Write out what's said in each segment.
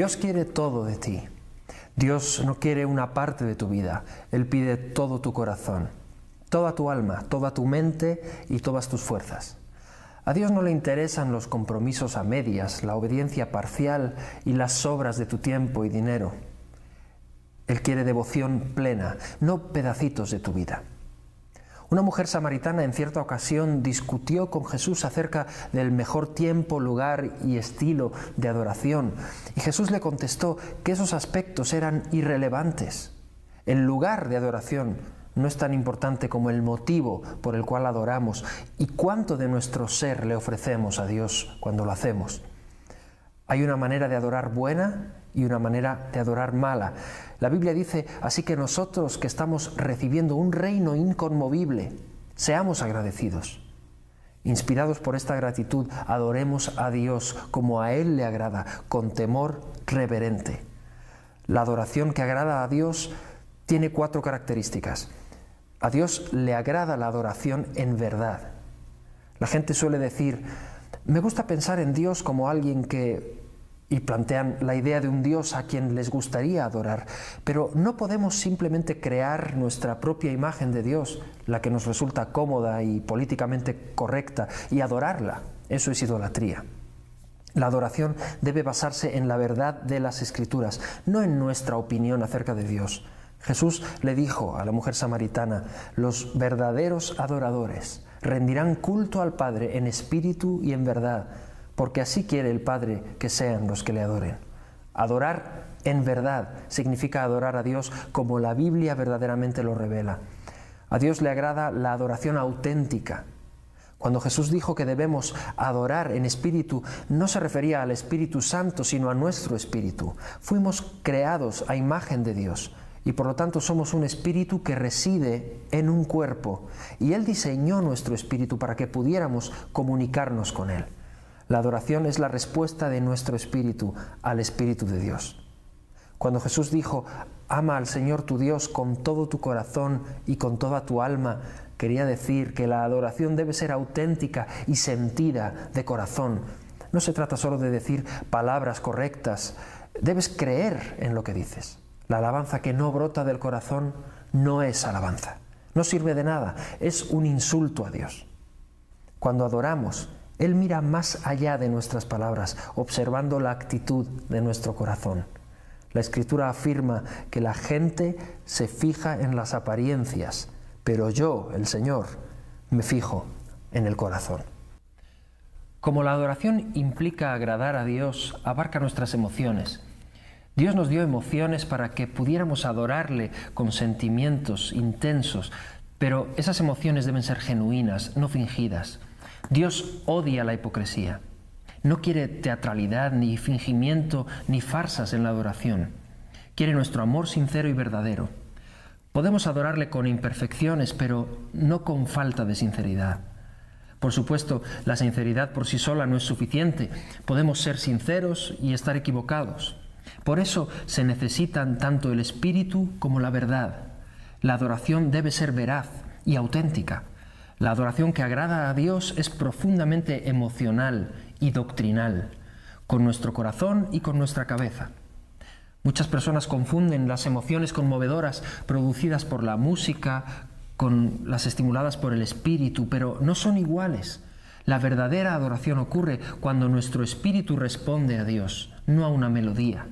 Dios quiere todo de ti. Dios no quiere una parte de tu vida, Él pide todo tu corazón, toda tu alma, toda tu mente y todas tus fuerzas. A Dios no le interesan los compromisos a medias, la obediencia parcial y las sobras de tu tiempo y dinero. Él quiere devoción plena, no pedacitos de tu vida. Una mujer samaritana en cierta ocasión discutió con Jesús acerca del mejor tiempo, lugar y estilo de adoración, y Jesús le contestó que esos aspectos eran irrelevantes. El lugar de adoración no es tan importante como el motivo por el cual adoramos y cuánto de nuestro ser le ofrecemos a Dios cuando lo hacemos. Hay una manera de adorar buena y una manera de adorar mala. La Biblia dice, así que nosotros que estamos recibiendo un reino inconmovible, seamos agradecidos. Inspirados por esta gratitud, adoremos a Dios como a Él le agrada, con temor reverente. La adoración que agrada a Dios tiene cuatro características. A Dios le agrada la adoración en verdad. La gente suele decir, me gusta pensar en Dios como alguien que y plantean la idea de un Dios a quien les gustaría adorar. Pero no podemos simplemente crear nuestra propia imagen de Dios, la que nos resulta cómoda y políticamente correcta, y adorarla. Eso es idolatría. La adoración debe basarse en la verdad de las escrituras, no en nuestra opinión acerca de Dios. Jesús le dijo a la mujer samaritana, los verdaderos adoradores rendirán culto al Padre en espíritu y en verdad porque así quiere el Padre que sean los que le adoren. Adorar en verdad significa adorar a Dios como la Biblia verdaderamente lo revela. A Dios le agrada la adoración auténtica. Cuando Jesús dijo que debemos adorar en espíritu, no se refería al Espíritu Santo, sino a nuestro espíritu. Fuimos creados a imagen de Dios y por lo tanto somos un espíritu que reside en un cuerpo y Él diseñó nuestro espíritu para que pudiéramos comunicarnos con Él. La adoración es la respuesta de nuestro espíritu al Espíritu de Dios. Cuando Jesús dijo, ama al Señor tu Dios con todo tu corazón y con toda tu alma, quería decir que la adoración debe ser auténtica y sentida de corazón. No se trata solo de decir palabras correctas, debes creer en lo que dices. La alabanza que no brota del corazón no es alabanza, no sirve de nada, es un insulto a Dios. Cuando adoramos, él mira más allá de nuestras palabras, observando la actitud de nuestro corazón. La escritura afirma que la gente se fija en las apariencias, pero yo, el Señor, me fijo en el corazón. Como la adoración implica agradar a Dios, abarca nuestras emociones. Dios nos dio emociones para que pudiéramos adorarle con sentimientos intensos, pero esas emociones deben ser genuinas, no fingidas. Dios odia la hipocresía. No quiere teatralidad, ni fingimiento, ni farsas en la adoración. Quiere nuestro amor sincero y verdadero. Podemos adorarle con imperfecciones, pero no con falta de sinceridad. Por supuesto, la sinceridad por sí sola no es suficiente. Podemos ser sinceros y estar equivocados. Por eso se necesitan tanto el espíritu como la verdad. La adoración debe ser veraz y auténtica. La adoración que agrada a Dios es profundamente emocional y doctrinal, con nuestro corazón y con nuestra cabeza. Muchas personas confunden las emociones conmovedoras producidas por la música con las estimuladas por el espíritu, pero no son iguales. La verdadera adoración ocurre cuando nuestro espíritu responde a Dios, no a una melodía.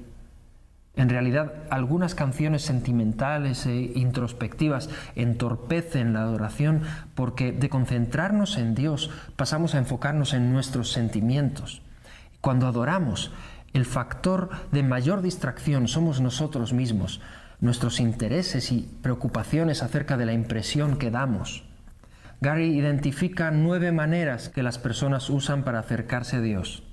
En realidad, algunas canciones sentimentales e introspectivas entorpecen la adoración porque de concentrarnos en Dios pasamos a enfocarnos en nuestros sentimientos. Cuando adoramos, el factor de mayor distracción somos nosotros mismos, nuestros intereses y preocupaciones acerca de la impresión que damos. Gary identifica nueve maneras que las personas usan para acercarse a Dios.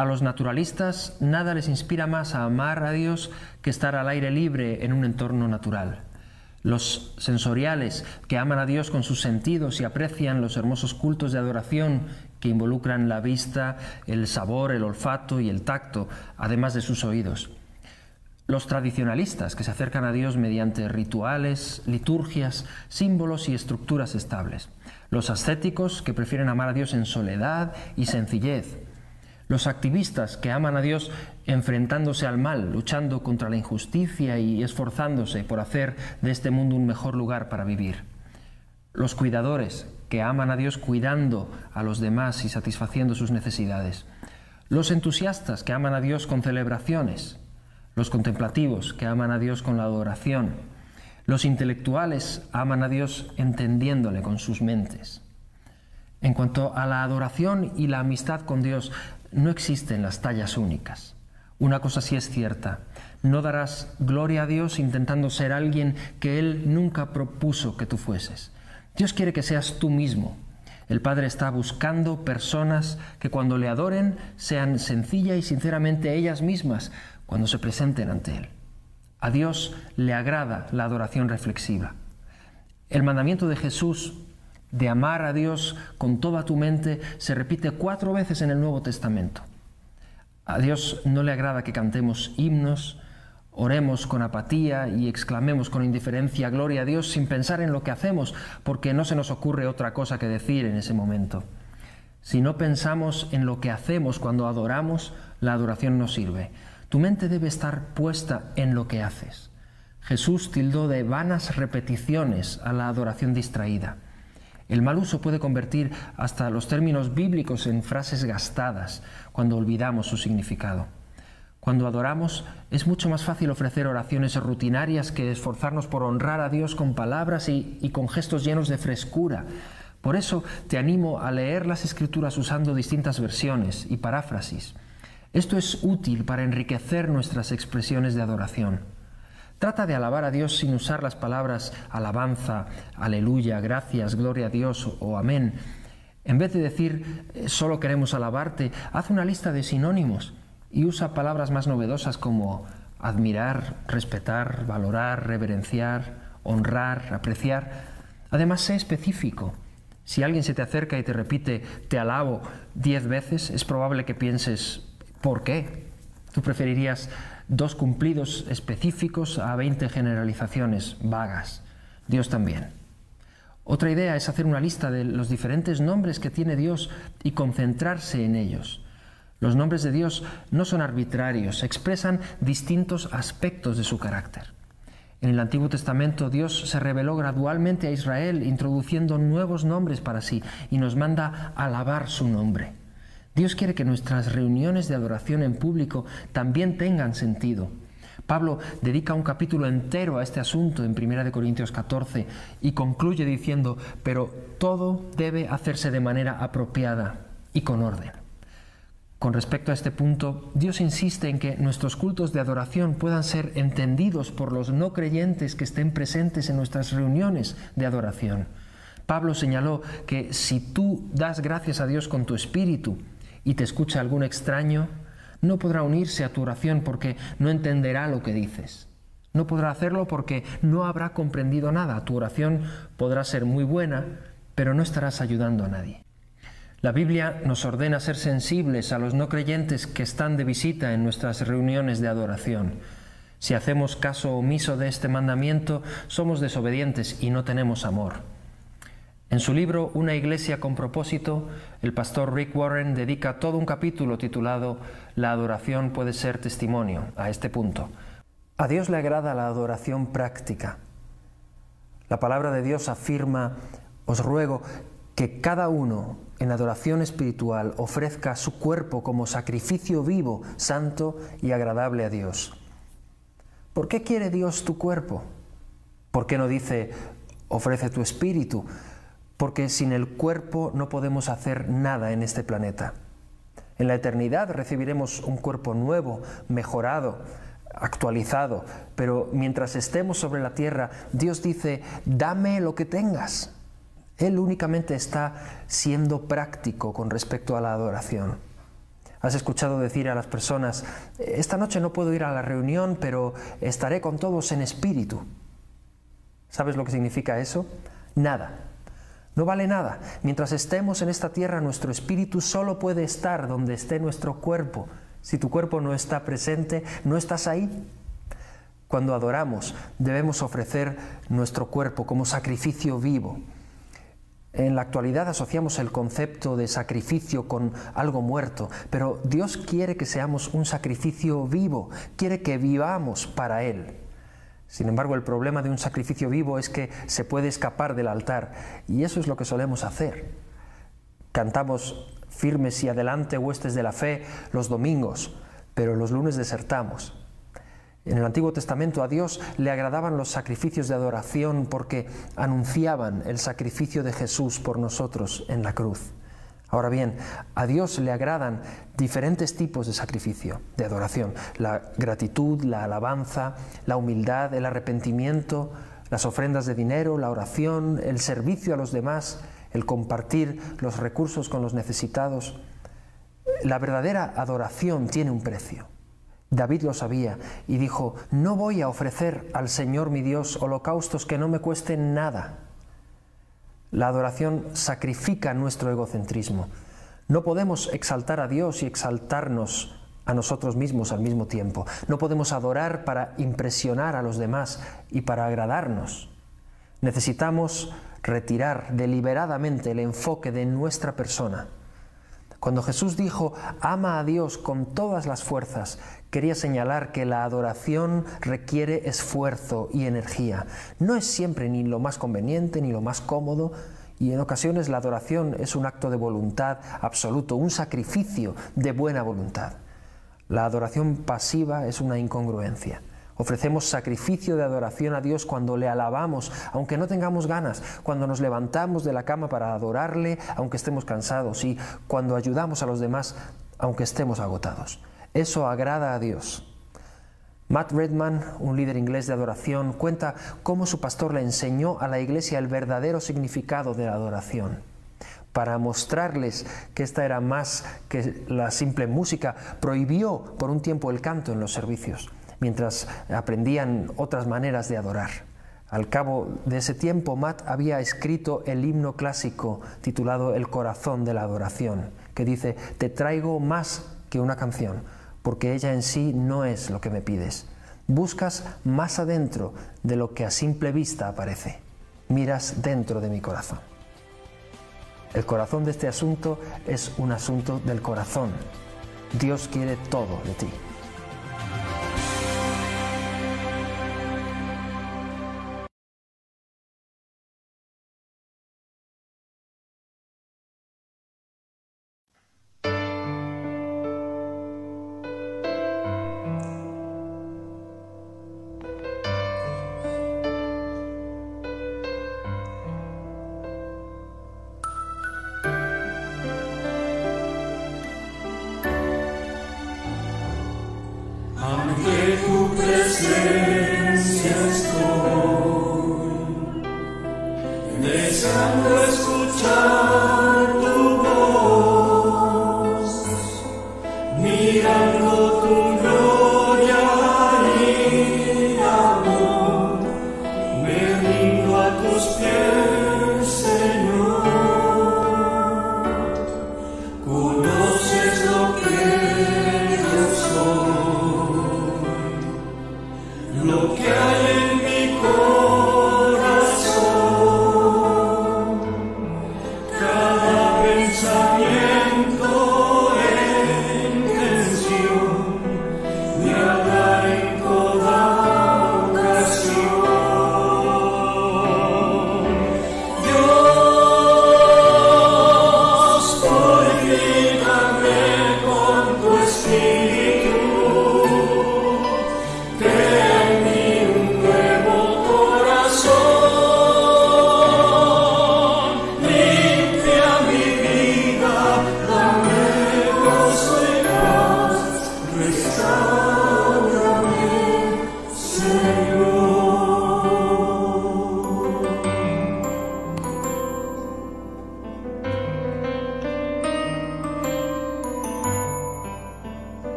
A los naturalistas nada les inspira más a amar a Dios que estar al aire libre en un entorno natural. Los sensoriales, que aman a Dios con sus sentidos y aprecian los hermosos cultos de adoración que involucran la vista, el sabor, el olfato y el tacto, además de sus oídos. Los tradicionalistas, que se acercan a Dios mediante rituales, liturgias, símbolos y estructuras estables. Los ascéticos, que prefieren amar a Dios en soledad y sencillez Los activistas que aman a Dios enfrentándose al mal, luchando contra la injusticia y esforzándose por hacer de este mundo un mejor lugar para vivir. Los cuidadores que aman a Dios cuidando a los demás y satisfaciendo sus necesidades. Los entusiastas que aman a Dios con celebraciones. Los contemplativos que aman a Dios con la adoración. Los intelectuales aman a Dios entendiéndole con sus mentes. En cuanto a la adoración y la amistad con Dios, no existen las tallas únicas. Una cosa sí es cierta, no darás gloria a Dios intentando ser alguien que Él nunca propuso que tú fueses. Dios quiere que seas tú mismo. El Padre está buscando personas que cuando le adoren sean sencilla y sinceramente ellas mismas cuando se presenten ante Él. A Dios le agrada la adoración reflexiva. El mandamiento de Jesús de amar a Dios con toda tu mente se repite cuatro veces en el Nuevo Testamento. A Dios no le agrada que cantemos himnos, oremos con apatía y exclamemos con indiferencia Gloria a Dios sin pensar en lo que hacemos, porque no se nos ocurre otra cosa que decir en ese momento. Si no pensamos en lo que hacemos cuando adoramos, la adoración no sirve. Tu mente debe estar puesta en lo que haces. Jesús tildó de vanas repeticiones a la adoración distraída. El mal uso puede convertir hasta los términos bíblicos en frases gastadas cuando olvidamos su significado. Cuando adoramos es mucho más fácil ofrecer oraciones rutinarias que esforzarnos por honrar a Dios con palabras y, con gestos llenos de frescura. Por eso te animo a leer las escrituras usando distintas versiones y paráfrasis. Esto es útil para enriquecer nuestras expresiones de adoración. Trata de alabar a Dios sin usar las palabras alabanza, aleluya, gracias, gloria a Dios o amén. En vez de decir eh, solo queremos alabarte, haz una lista de sinónimos y usa palabras más novedosas como admirar, respetar, valorar, reverenciar, honrar, apreciar. Además, sé específico. Si alguien se te acerca y te repite te alabo diez veces, es probable que pienses ¿por qué? Tú preferirías dos cumplidos específicos a 20 generalizaciones vagas. Dios también. Otra idea es hacer una lista de los diferentes nombres que tiene Dios y concentrarse en ellos. Los nombres de Dios no son arbitrarios, expresan distintos aspectos de su carácter. En el Antiguo Testamento Dios se reveló gradualmente a Israel introduciendo nuevos nombres para sí y nos manda alabar su nombre. Dios quiere que nuestras reuniones de adoración en público también tengan sentido. Pablo dedica un capítulo entero a este asunto en 1 Corintios 14 y concluye diciendo, pero todo debe hacerse de manera apropiada y con orden. Con respecto a este punto, Dios insiste en que nuestros cultos de adoración puedan ser entendidos por los no creyentes que estén presentes en nuestras reuniones de adoración. Pablo señaló que si tú das gracias a Dios con tu espíritu, y te escucha algún extraño, no podrá unirse a tu oración porque no entenderá lo que dices. No podrá hacerlo porque no habrá comprendido nada. Tu oración podrá ser muy buena, pero no estarás ayudando a nadie. La Biblia nos ordena ser sensibles a los no creyentes que están de visita en nuestras reuniones de adoración. Si hacemos caso omiso de este mandamiento, somos desobedientes y no tenemos amor. En su libro Una iglesia con propósito, el pastor Rick Warren dedica todo un capítulo titulado La adoración puede ser testimonio a este punto. A Dios le agrada la adoración práctica. La palabra de Dios afirma, os ruego que cada uno en adoración espiritual ofrezca su cuerpo como sacrificio vivo, santo y agradable a Dios. ¿Por qué quiere Dios tu cuerpo? ¿Por qué no dice, ofrece tu espíritu? Porque sin el cuerpo no podemos hacer nada en este planeta. En la eternidad recibiremos un cuerpo nuevo, mejorado, actualizado, pero mientras estemos sobre la tierra, Dios dice, dame lo que tengas. Él únicamente está siendo práctico con respecto a la adoración. Has escuchado decir a las personas, esta noche no puedo ir a la reunión, pero estaré con todos en espíritu. ¿Sabes lo que significa eso? Nada. No vale nada. Mientras estemos en esta tierra, nuestro espíritu solo puede estar donde esté nuestro cuerpo. Si tu cuerpo no está presente, no estás ahí. Cuando adoramos, debemos ofrecer nuestro cuerpo como sacrificio vivo. En la actualidad asociamos el concepto de sacrificio con algo muerto, pero Dios quiere que seamos un sacrificio vivo, quiere que vivamos para Él. Sin embargo, el problema de un sacrificio vivo es que se puede escapar del altar, y eso es lo que solemos hacer. Cantamos firmes y adelante huestes de la fe los domingos, pero los lunes desertamos. En el Antiguo Testamento a Dios le agradaban los sacrificios de adoración porque anunciaban el sacrificio de Jesús por nosotros en la cruz. Ahora bien, a Dios le agradan diferentes tipos de sacrificio, de adoración. La gratitud, la alabanza, la humildad, el arrepentimiento, las ofrendas de dinero, la oración, el servicio a los demás, el compartir los recursos con los necesitados. La verdadera adoración tiene un precio. David lo sabía y dijo, no voy a ofrecer al Señor mi Dios holocaustos que no me cuesten nada. La adoración sacrifica nuestro egocentrismo. No podemos exaltar a Dios y exaltarnos a nosotros mismos al mismo tiempo. No podemos adorar para impresionar a los demás y para agradarnos. Necesitamos retirar deliberadamente el enfoque de nuestra persona. Cuando Jesús dijo, ama a Dios con todas las fuerzas, quería señalar que la adoración requiere esfuerzo y energía. No es siempre ni lo más conveniente ni lo más cómodo, y en ocasiones la adoración es un acto de voluntad absoluto, un sacrificio de buena voluntad. La adoración pasiva es una incongruencia. Ofrecemos sacrificio de adoración a Dios cuando le alabamos, aunque no tengamos ganas, cuando nos levantamos de la cama para adorarle, aunque estemos cansados, y cuando ayudamos a los demás, aunque estemos agotados. Eso agrada a Dios. Matt Redman, un líder inglés de adoración, cuenta cómo su pastor le enseñó a la iglesia el verdadero significado de la adoración. Para mostrarles que esta era más que la simple música, prohibió por un tiempo el canto en los servicios mientras aprendían otras maneras de adorar. Al cabo de ese tiempo, Matt había escrito el himno clásico titulado El corazón de la adoración, que dice, te traigo más que una canción, porque ella en sí no es lo que me pides. Buscas más adentro de lo que a simple vista aparece. Miras dentro de mi corazón. El corazón de este asunto es un asunto del corazón. Dios quiere todo de ti.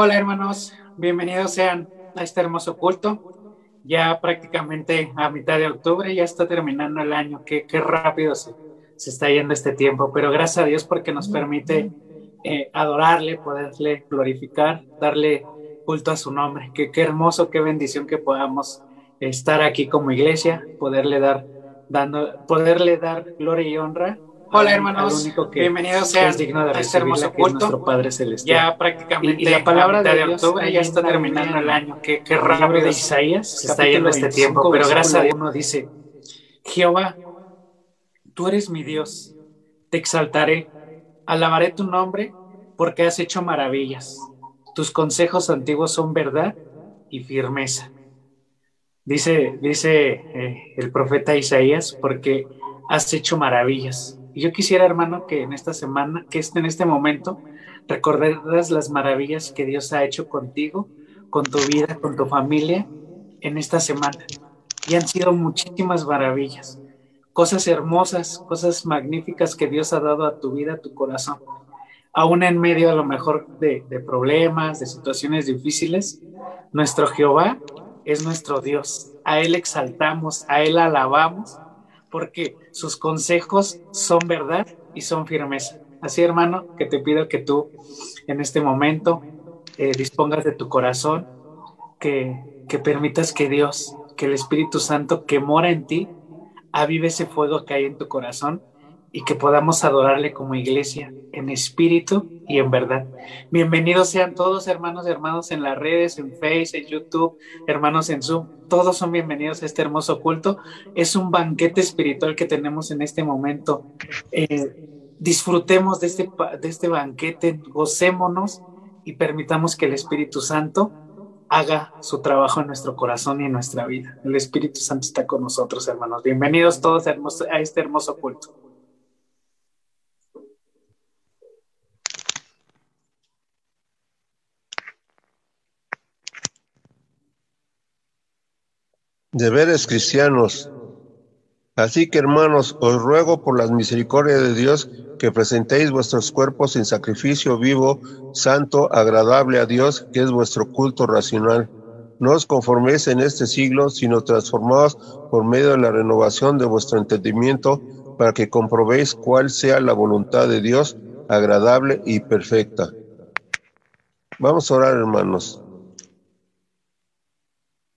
Hola hermanos, bienvenidos sean a este hermoso culto. Ya prácticamente a mitad de octubre, ya está terminando el año. Qué, qué rápido se, se, está yendo este tiempo, pero gracias a Dios porque nos permite eh, adorarle, poderle glorificar, darle culto a su nombre. Qué, qué hermoso, qué bendición que podamos estar aquí como iglesia, poderle dar, dando, poderle dar gloria y honra Hola hermanos, bienvenidos sean digno de a este hermoso culto. Nuestro Padre Celestial. Ya prácticamente y, y la palabra de, octubre ya está terminando el año. Qué, qué rápido de Isaías se está yendo este tiempo, pero gracias a Dios uno dice, Jehová, tú eres mi Dios, te exaltaré, alabaré tu nombre porque has hecho maravillas. Tus consejos antiguos son verdad y firmeza. Dice, dice eh, el profeta Isaías, porque has hecho maravillas yo quisiera, hermano, que en esta semana, que en este momento, recordaras las maravillas que Dios ha hecho contigo, con tu vida, con tu familia, en esta semana. Y han sido muchísimas maravillas, cosas hermosas, cosas magníficas que Dios ha dado a tu vida, a tu corazón. Aún en medio a lo mejor de, de problemas, de situaciones difíciles, nuestro Jehová es nuestro Dios. A Él exaltamos, a Él alabamos porque sus consejos son verdad y son firmeza. Así, hermano, que te pido que tú en este momento eh, dispongas de tu corazón, que, que permitas que Dios, que el Espíritu Santo que mora en ti, avive ese fuego que hay en tu corazón y que podamos adorarle como iglesia en espíritu y en verdad. Bienvenidos sean todos hermanos y hermanos en las redes, en Facebook, en YouTube, hermanos en Zoom. Todos son bienvenidos a este hermoso culto. Es un banquete espiritual que tenemos en este momento. Eh, disfrutemos de este, de este banquete, gocémonos y permitamos que el Espíritu Santo haga su trabajo en nuestro corazón y en nuestra vida. El Espíritu Santo está con nosotros, hermanos. Bienvenidos todos a este hermoso culto. Deberes cristianos. Así que hermanos, os ruego por las misericordias de Dios que presentéis vuestros cuerpos en sacrificio vivo, santo, agradable a Dios, que es vuestro culto racional. No os conforméis en este siglo, sino transformaos por medio de la renovación de vuestro entendimiento, para que comprobéis cuál sea la voluntad de Dios, agradable y perfecta. Vamos a orar, hermanos.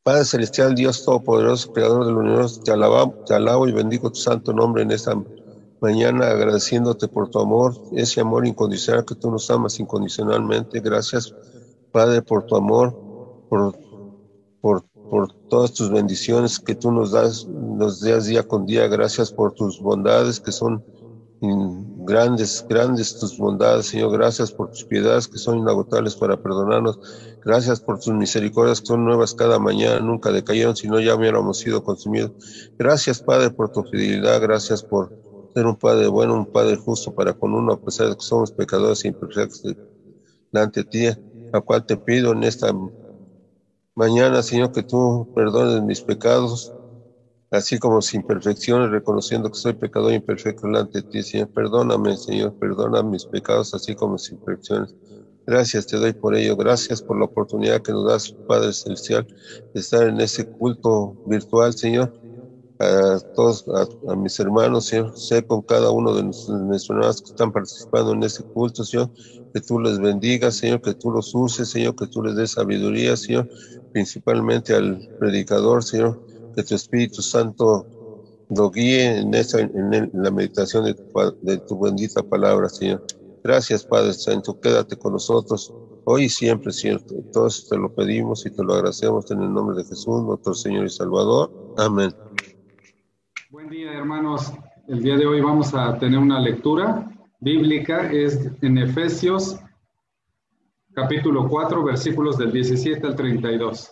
Padre Celestial, Dios Todopoderoso, Creador del universo, te alabo, te alabo y bendigo tu santo nombre en esta mañana, agradeciéndote por tu amor, ese amor incondicional que tú nos amas incondicionalmente. Gracias, Padre, por tu amor, por, por, por todas tus bendiciones que tú nos das, nos das día con día. Gracias por tus bondades que son grandes, grandes tus bondades, Señor. Gracias por tus piedades que son inagotables para perdonarnos. Gracias por tus misericordias que son nuevas cada mañana, nunca decayeron, si no ya hubiéramos sido consumidos. Gracias, Padre, por tu fidelidad. Gracias por ser un Padre bueno, un Padre justo para con uno, a pesar de que somos pecadores e imperfectos delante de ti, a cual te pido en esta mañana, Señor, que tú perdones mis pecados así como sin perfecciones, reconociendo que soy pecador imperfecto delante de ti, Señor. Perdóname, Señor, perdona mis pecados, así como sin imperfecciones. Gracias te doy por ello. Gracias por la oportunidad que nos das, Padre Celestial, de estar en ese culto virtual, Señor. A todos, a, mis hermanos, Señor, sé con cada uno de nuestros hermanos que están participando en ese culto, Señor, que tú les bendigas, Señor, que tú los uses, Señor, que tú les des sabiduría, Señor, principalmente al predicador, Señor, que tu Espíritu Santo lo guíe en, esa, en la meditación de tu, de tu bendita palabra, Señor. Gracias, Padre Santo. Quédate con nosotros hoy y siempre, Señor. Todos te lo pedimos y te lo agradecemos en el nombre de Jesús, nuestro Señor y Salvador. Amén. Buen día, hermanos. El día de hoy vamos a tener una lectura bíblica. Es en Efesios capítulo 4, versículos del 17 al 32.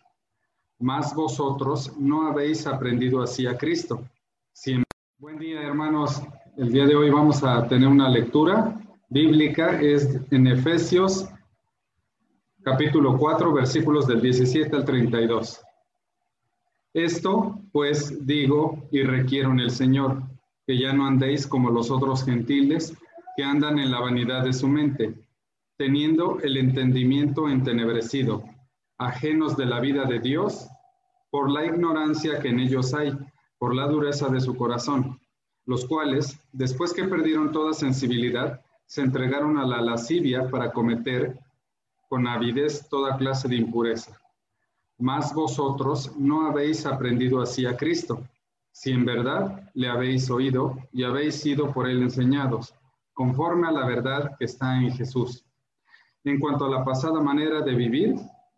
Mas vosotros no habéis aprendido así a Cristo. Buen día, hermanos. El día de hoy vamos a tener una lectura bíblica. Es en Efesios capítulo 4, versículos del 17 al 32. Esto, pues, digo y requiero en el Señor, que ya no andéis como los otros gentiles que andan en la vanidad de su mente, teniendo el entendimiento entenebrecido, ajenos de la vida de Dios, por la ignorancia que en ellos hay, por la dureza de su corazón, los cuales, después que perdieron toda sensibilidad, se entregaron a la lascivia para cometer con avidez toda clase de impureza. Mas vosotros no habéis aprendido así a Cristo, si en verdad le habéis oído y habéis sido por él enseñados, conforme a la verdad que está en Jesús. En cuanto a la pasada manera de vivir,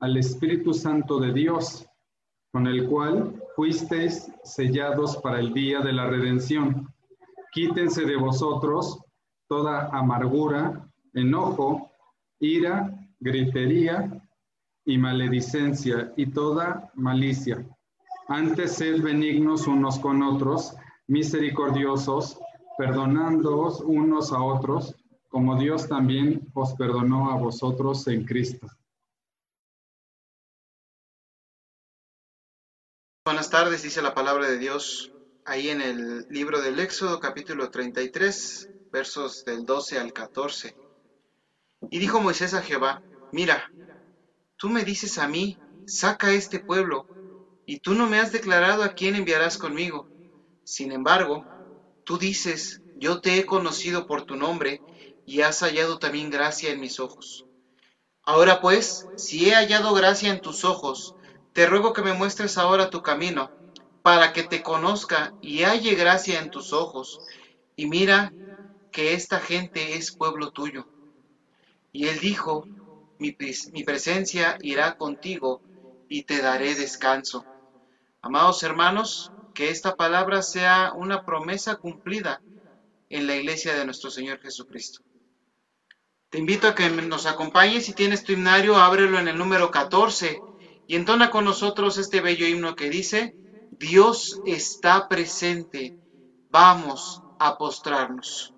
al Espíritu Santo de Dios, con el cual fuisteis sellados para el día de la redención. Quítense de vosotros toda amargura, enojo, ira, gritería y maledicencia y toda malicia. Antes sed benignos unos con otros, misericordiosos, perdonándoos unos a otros, como Dios también os perdonó a vosotros en Cristo. Buenas tardes, dice la palabra de Dios ahí en el libro del Éxodo capítulo 33, versos del 12 al 14. Y dijo Moisés a Jehová, mira, tú me dices a mí, saca este pueblo, y tú no me has declarado a quién enviarás conmigo. Sin embargo, tú dices, yo te he conocido por tu nombre, y has hallado también gracia en mis ojos. Ahora pues, si he hallado gracia en tus ojos, te ruego que me muestres ahora tu camino, para que te conozca y halle gracia en tus ojos, y mira que esta gente es pueblo tuyo. Y él dijo, mi, presencia irá contigo y te daré descanso. Amados hermanos, que esta palabra sea una promesa cumplida en la iglesia de nuestro Señor Jesucristo. Te invito a que nos acompañes. Si tienes tu himnario, ábrelo en el número 14 y entona con nosotros este bello himno que dice, Dios está presente, vamos a postrarnos.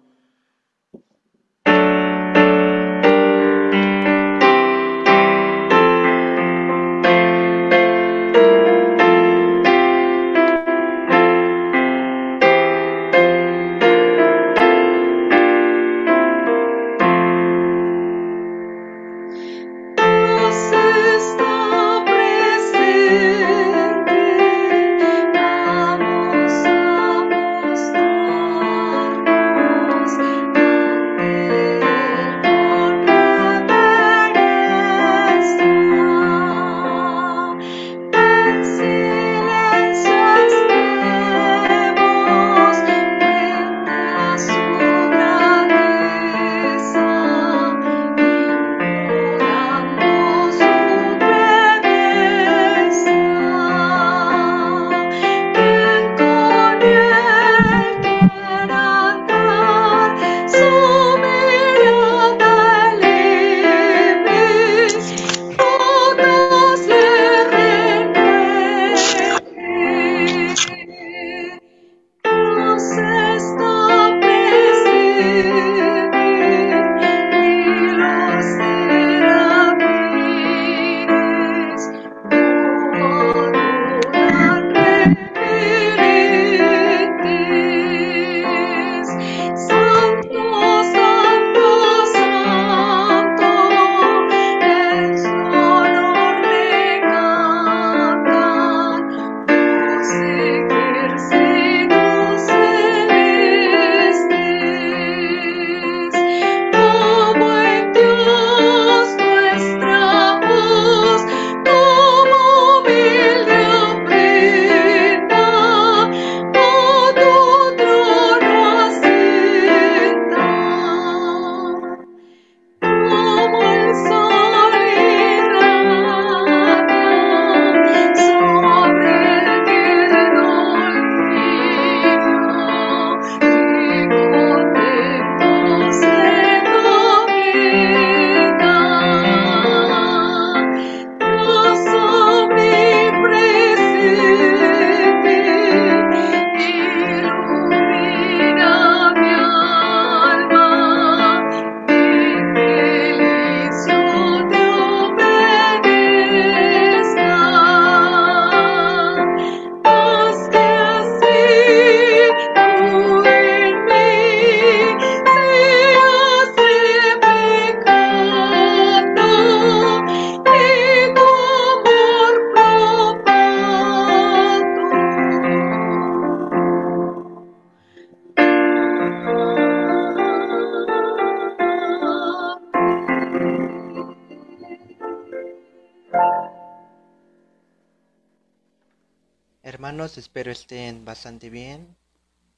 Estén bastante bien.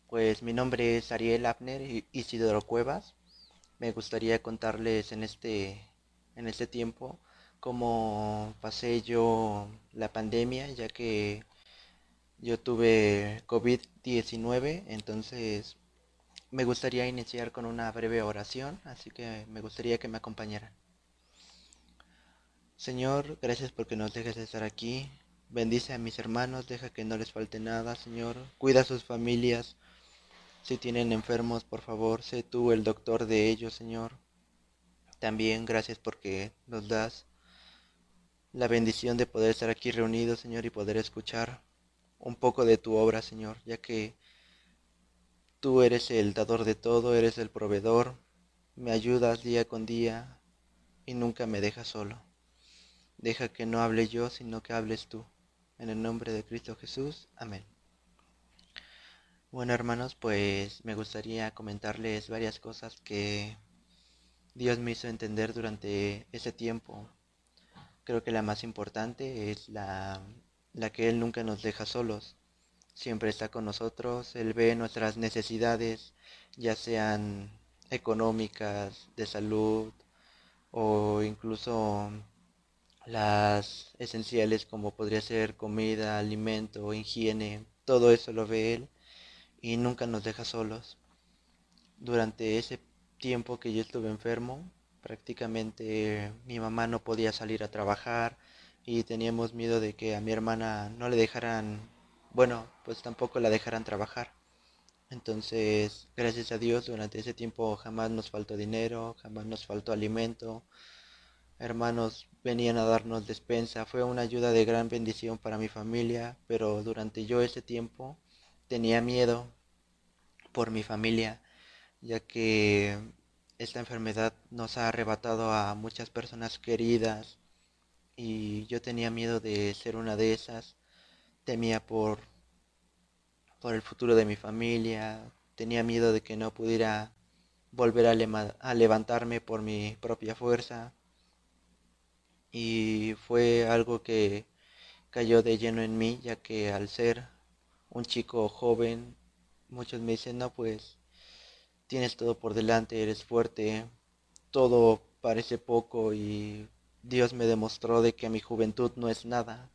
Pues mi nombre es Ariel Abner Isidoro Cuevas. Me gustaría contarles en este, en este tiempo cómo pasé yo la pandemia, ya que yo tuve COVID-19, entonces me gustaría iniciar con una breve oración, así que me gustaría que me acompañaran. Señor, gracias porque nos dejes estar aquí. Bendice a mis hermanos, deja que no les falte nada, Señor. Cuida a sus familias. Si tienen enfermos, por favor, sé tú el doctor de ellos, Señor. También gracias porque nos das la bendición de poder estar aquí reunidos, Señor, y poder escuchar un poco de tu obra, Señor, ya que Tú eres el dador de todo, eres el proveedor, me ayudas día con día y nunca me dejas solo. Deja que no hable yo, sino que hables tú. En el nombre de Cristo Jesús. Amén. Bueno hermanos, pues me gustaría comentarles varias cosas que Dios me hizo entender durante ese tiempo. Creo que la más importante es la, la que Él nunca nos deja solos siempre está con nosotros, Él ve nuestras necesidades, ya sean económicas, de salud o incluso las esenciales como podría ser comida, alimento, higiene, todo eso lo ve Él y nunca nos deja solos. Durante ese tiempo que yo estuve enfermo, prácticamente mi mamá no podía salir a trabajar y teníamos miedo de que a mi hermana no le dejaran bueno, pues tampoco la dejarán trabajar. Entonces, gracias a Dios, durante ese tiempo jamás nos faltó dinero, jamás nos faltó alimento. Hermanos venían a darnos despensa. Fue una ayuda de gran bendición para mi familia, pero durante yo ese tiempo tenía miedo por mi familia, ya que esta enfermedad nos ha arrebatado a muchas personas queridas y yo tenía miedo de ser una de esas temía por, por el futuro de mi familia, tenía miedo de que no pudiera volver a, levantarme por mi propia fuerza y fue algo que cayó de lleno en mí ya que al ser un chico joven muchos me dicen no pues tienes todo por delante eres fuerte todo parece poco y Dios me demostró de que mi juventud no es nada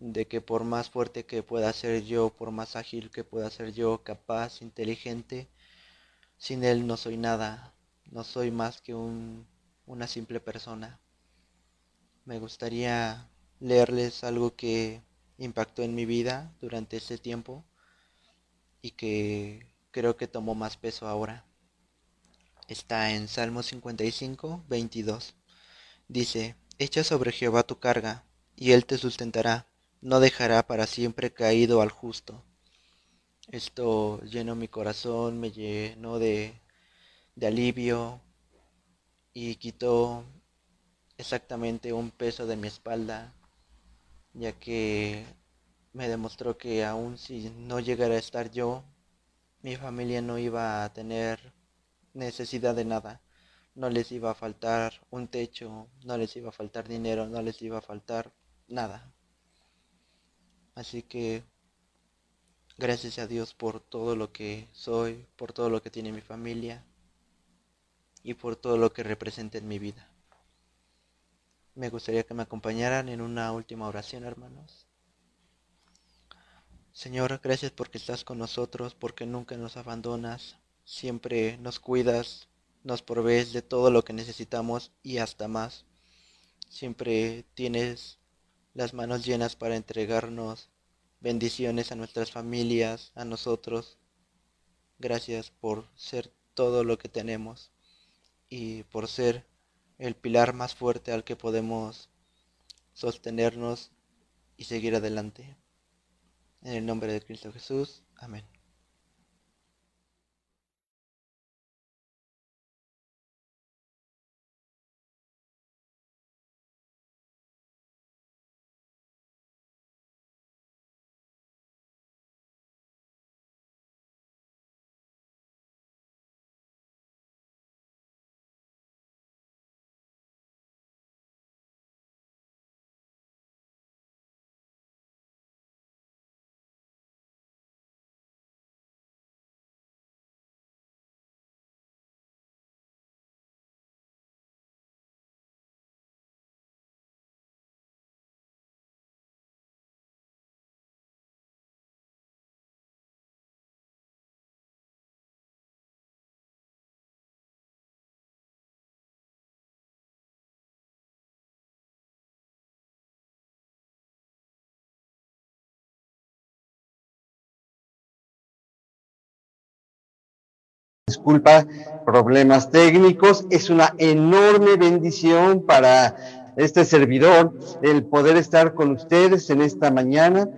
de que por más fuerte que pueda ser yo, por más ágil que pueda ser yo, capaz, inteligente, sin él no soy nada, no soy más que un, una simple persona. Me gustaría leerles algo que impactó en mi vida durante ese tiempo y que creo que tomó más peso ahora. Está en Salmo 55, 22. Dice, Echa sobre Jehová tu carga, y él te sustentará no dejará para siempre caído al justo. Esto llenó mi corazón, me llenó de, de alivio y quitó exactamente un peso de mi espalda, ya que me demostró que aun si no llegara a estar yo, mi familia no iba a tener necesidad de nada. No les iba a faltar un techo, no les iba a faltar dinero, no les iba a faltar nada. Así que gracias a Dios por todo lo que soy, por todo lo que tiene mi familia y por todo lo que representa en mi vida. Me gustaría que me acompañaran en una última oración, hermanos. Señor, gracias porque estás con nosotros, porque nunca nos abandonas, siempre nos cuidas, nos provees de todo lo que necesitamos y hasta más. Siempre tienes las manos llenas para entregarnos bendiciones a nuestras familias, a nosotros. Gracias por ser todo lo que tenemos y por ser el pilar más fuerte al que podemos sostenernos y seguir adelante. En el nombre de Cristo Jesús. Amén. Disculpa, problemas técnicos. Es una enorme bendición para este servidor el poder estar con ustedes en esta mañana.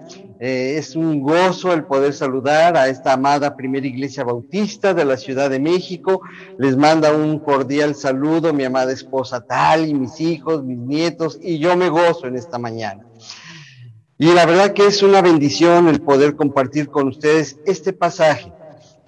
Eh, es un gozo el poder saludar a esta amada primera iglesia bautista de la Ciudad de México. Les manda un cordial saludo mi amada esposa Tal y mis hijos, mis nietos, y yo me gozo en esta mañana. Y la verdad que es una bendición el poder compartir con ustedes este pasaje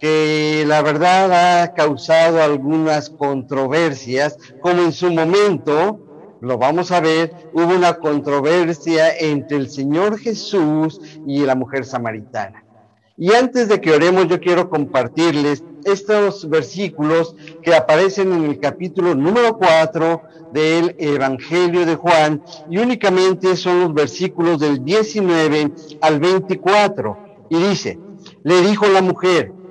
que la verdad ha causado algunas controversias, como en su momento, lo vamos a ver, hubo una controversia entre el Señor Jesús y la mujer samaritana. Y antes de que oremos, yo quiero compartirles estos versículos que aparecen en el capítulo número 4 del Evangelio de Juan y únicamente son los versículos del 19 al 24. Y dice, le dijo la mujer,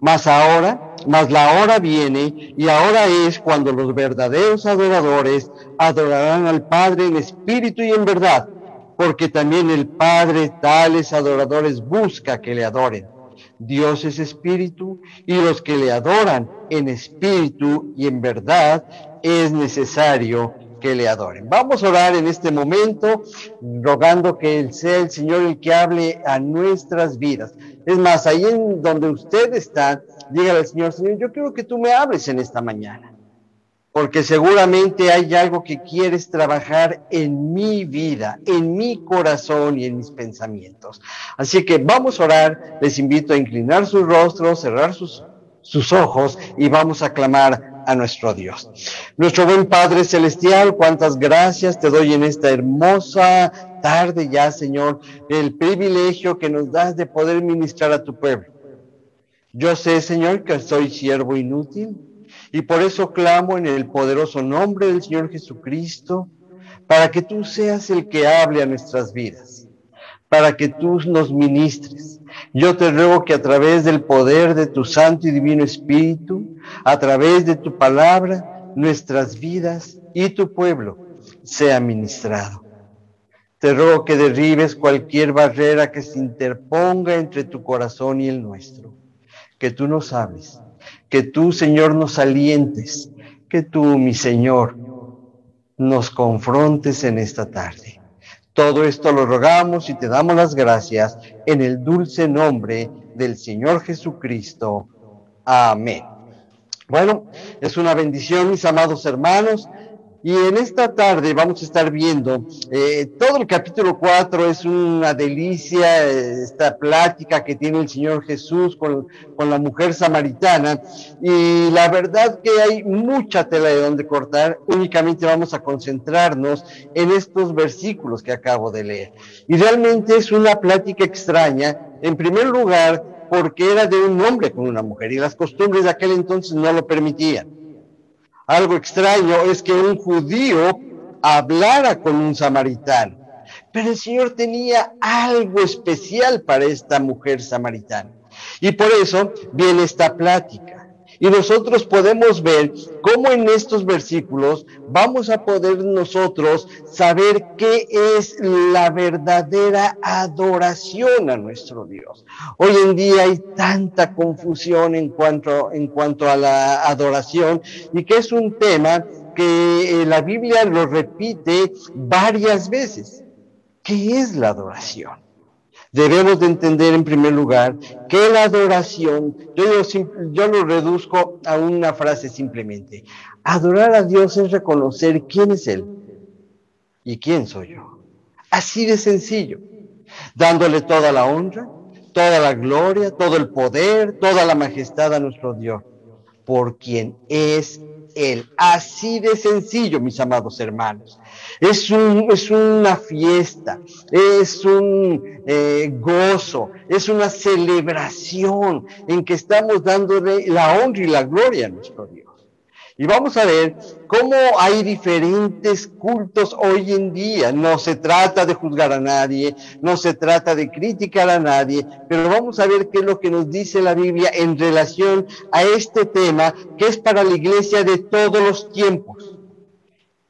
Mas ahora, mas la hora viene y ahora es cuando los verdaderos adoradores adorarán al Padre en espíritu y en verdad, porque también el Padre tales adoradores busca que le adoren. Dios es espíritu y los que le adoran en espíritu y en verdad es necesario que le adoren. Vamos a orar en este momento, rogando que sea el Señor el que hable a nuestras vidas. Es más, ahí en donde usted está, dígale al Señor, Señor, yo quiero que tú me hables en esta mañana, porque seguramente hay algo que quieres trabajar en mi vida, en mi corazón y en mis pensamientos. Así que vamos a orar, les invito a inclinar sus rostros, cerrar sus, sus ojos y vamos a clamar a nuestro Dios. Nuestro buen Padre Celestial, cuántas gracias te doy en esta hermosa tarde ya, Señor, el privilegio que nos das de poder ministrar a tu pueblo. Yo sé, Señor, que soy siervo inútil y por eso clamo en el poderoso nombre del Señor Jesucristo para que tú seas el que hable a nuestras vidas, para que tú nos ministres. Yo te ruego que a través del poder de tu Santo y Divino Espíritu, a través de tu palabra, nuestras vidas y tu pueblo sea ministrado. Te ruego que derribes cualquier barrera que se interponga entre tu corazón y el nuestro. Que tú nos hables, que tú, Señor, nos alientes, que tú, mi Señor, nos confrontes en esta tarde. Todo esto lo rogamos y te damos las gracias en el dulce nombre del Señor Jesucristo. Amén. Bueno, es una bendición, mis amados hermanos. Y en esta tarde vamos a estar viendo, eh, todo el capítulo 4 es una delicia, esta plática que tiene el Señor Jesús con, con, la mujer samaritana. Y la verdad que hay mucha tela de donde cortar, únicamente vamos a concentrarnos en estos versículos que acabo de leer. Y realmente es una plática extraña, en primer lugar, porque era de un hombre con una mujer y las costumbres de aquel entonces no lo permitían. Algo extraño es que un judío hablara con un samaritano. Pero el Señor tenía algo especial para esta mujer samaritana. Y por eso viene esta plática. Y nosotros podemos ver cómo en estos versículos vamos a poder nosotros saber qué es la verdadera adoración a nuestro Dios. Hoy en día hay tanta confusión en cuanto, en cuanto a la adoración y que es un tema que eh, la Biblia lo repite varias veces. ¿Qué es la adoración? Debemos de entender en primer lugar que la adoración, yo, yo lo reduzco a una frase simplemente. Adorar a Dios es reconocer quién es Él y quién soy yo. Así de sencillo. Dándole toda la honra, toda la gloria, todo el poder, toda la majestad a nuestro Dios, por quien es Él. Así de sencillo, mis amados hermanos. Es, un, es una fiesta, es un eh, gozo, es una celebración en que estamos dándole la honra y la gloria a nuestro Dios. Y vamos a ver cómo hay diferentes cultos hoy en día. No se trata de juzgar a nadie, no se trata de criticar a nadie, pero vamos a ver qué es lo que nos dice la Biblia en relación a este tema que es para la iglesia de todos los tiempos.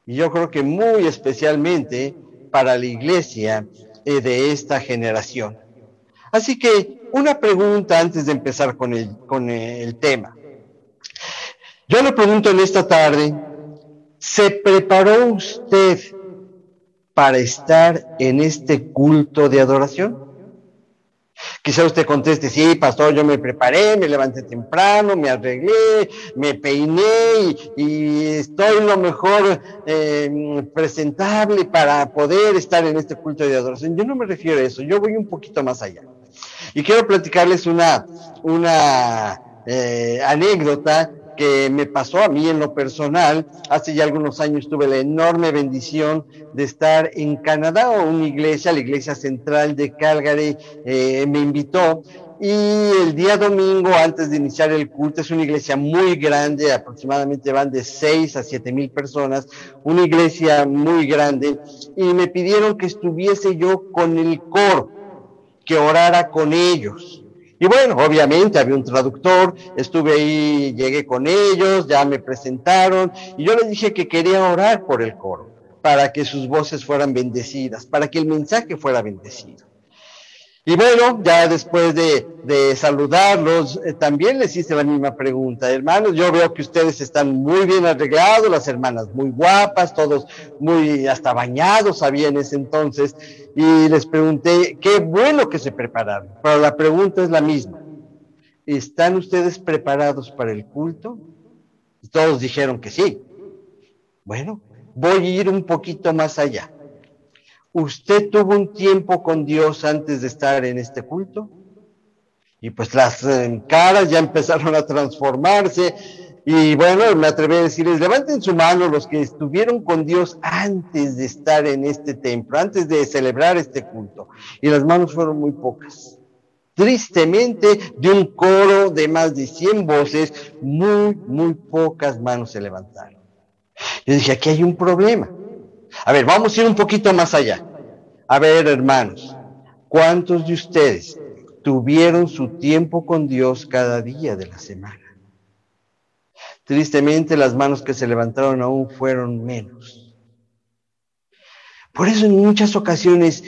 Y yo creo que muy especialmente para la iglesia eh, de esta generación. Así que una pregunta antes de empezar con el, con el tema. Yo le pregunto en esta tarde, ¿se preparó usted para estar en este culto de adoración? Quizá usted conteste, sí, pastor, yo me preparé, me levanté temprano, me arreglé, me peiné y, estoy lo mejor em, presentable para poder estar en este culto de adoración. Yo no me refiero a eso, yo voy un poquito más allá. Y quiero platicarles una, una eh, anécdota que me pasó a mí en lo personal. Hace ya algunos años tuve la enorme bendición de estar en Canadá o una iglesia, la iglesia central de Calgary, eh, me invitó. Y el día domingo, antes de iniciar el culto, es una iglesia muy grande, aproximadamente van de 6 a 7 mil personas, una iglesia muy grande, y me pidieron que estuviese yo con el coro, que orara con ellos. Y bueno, obviamente había un traductor, estuve ahí, llegué con ellos, ya me presentaron y yo les dije que quería orar por el coro, para que sus voces fueran bendecidas, para que el mensaje fuera bendecido. Y bueno, ya después de, saludarlos, eh, también les hice la misma pregunta. Hermanos, yo veo que ustedes están muy bien arreglados, las hermanas muy guapas, todos muy hasta bañados había en ese entonces. Y les pregunté, qué bueno que se prepararon. Pero la pregunta es la misma. ¿Están ustedes preparados para el culto? Y todos dijeron que sí. Bueno, voy a ir un poquito más allá. ¿Usted tuvo un tiempo con Dios antes de estar en este culto? Y pues las eh, caras ya empezaron a transformarse. Y bueno, me atreví a decirles, levanten su mano los que estuvieron con Dios antes de estar en este templo, antes de celebrar este culto. Y las manos fueron muy pocas. Tristemente, de un coro de más de 100 voces, muy, muy pocas manos se levantaron. Yo dije, aquí hay un problema. A ver, vamos a ir un poquito más allá. A ver, hermanos, ¿cuántos de ustedes tuvieron su tiempo con Dios cada día de la semana? Tristemente, las manos que se levantaron aún fueron menos. Por eso en muchas ocasiones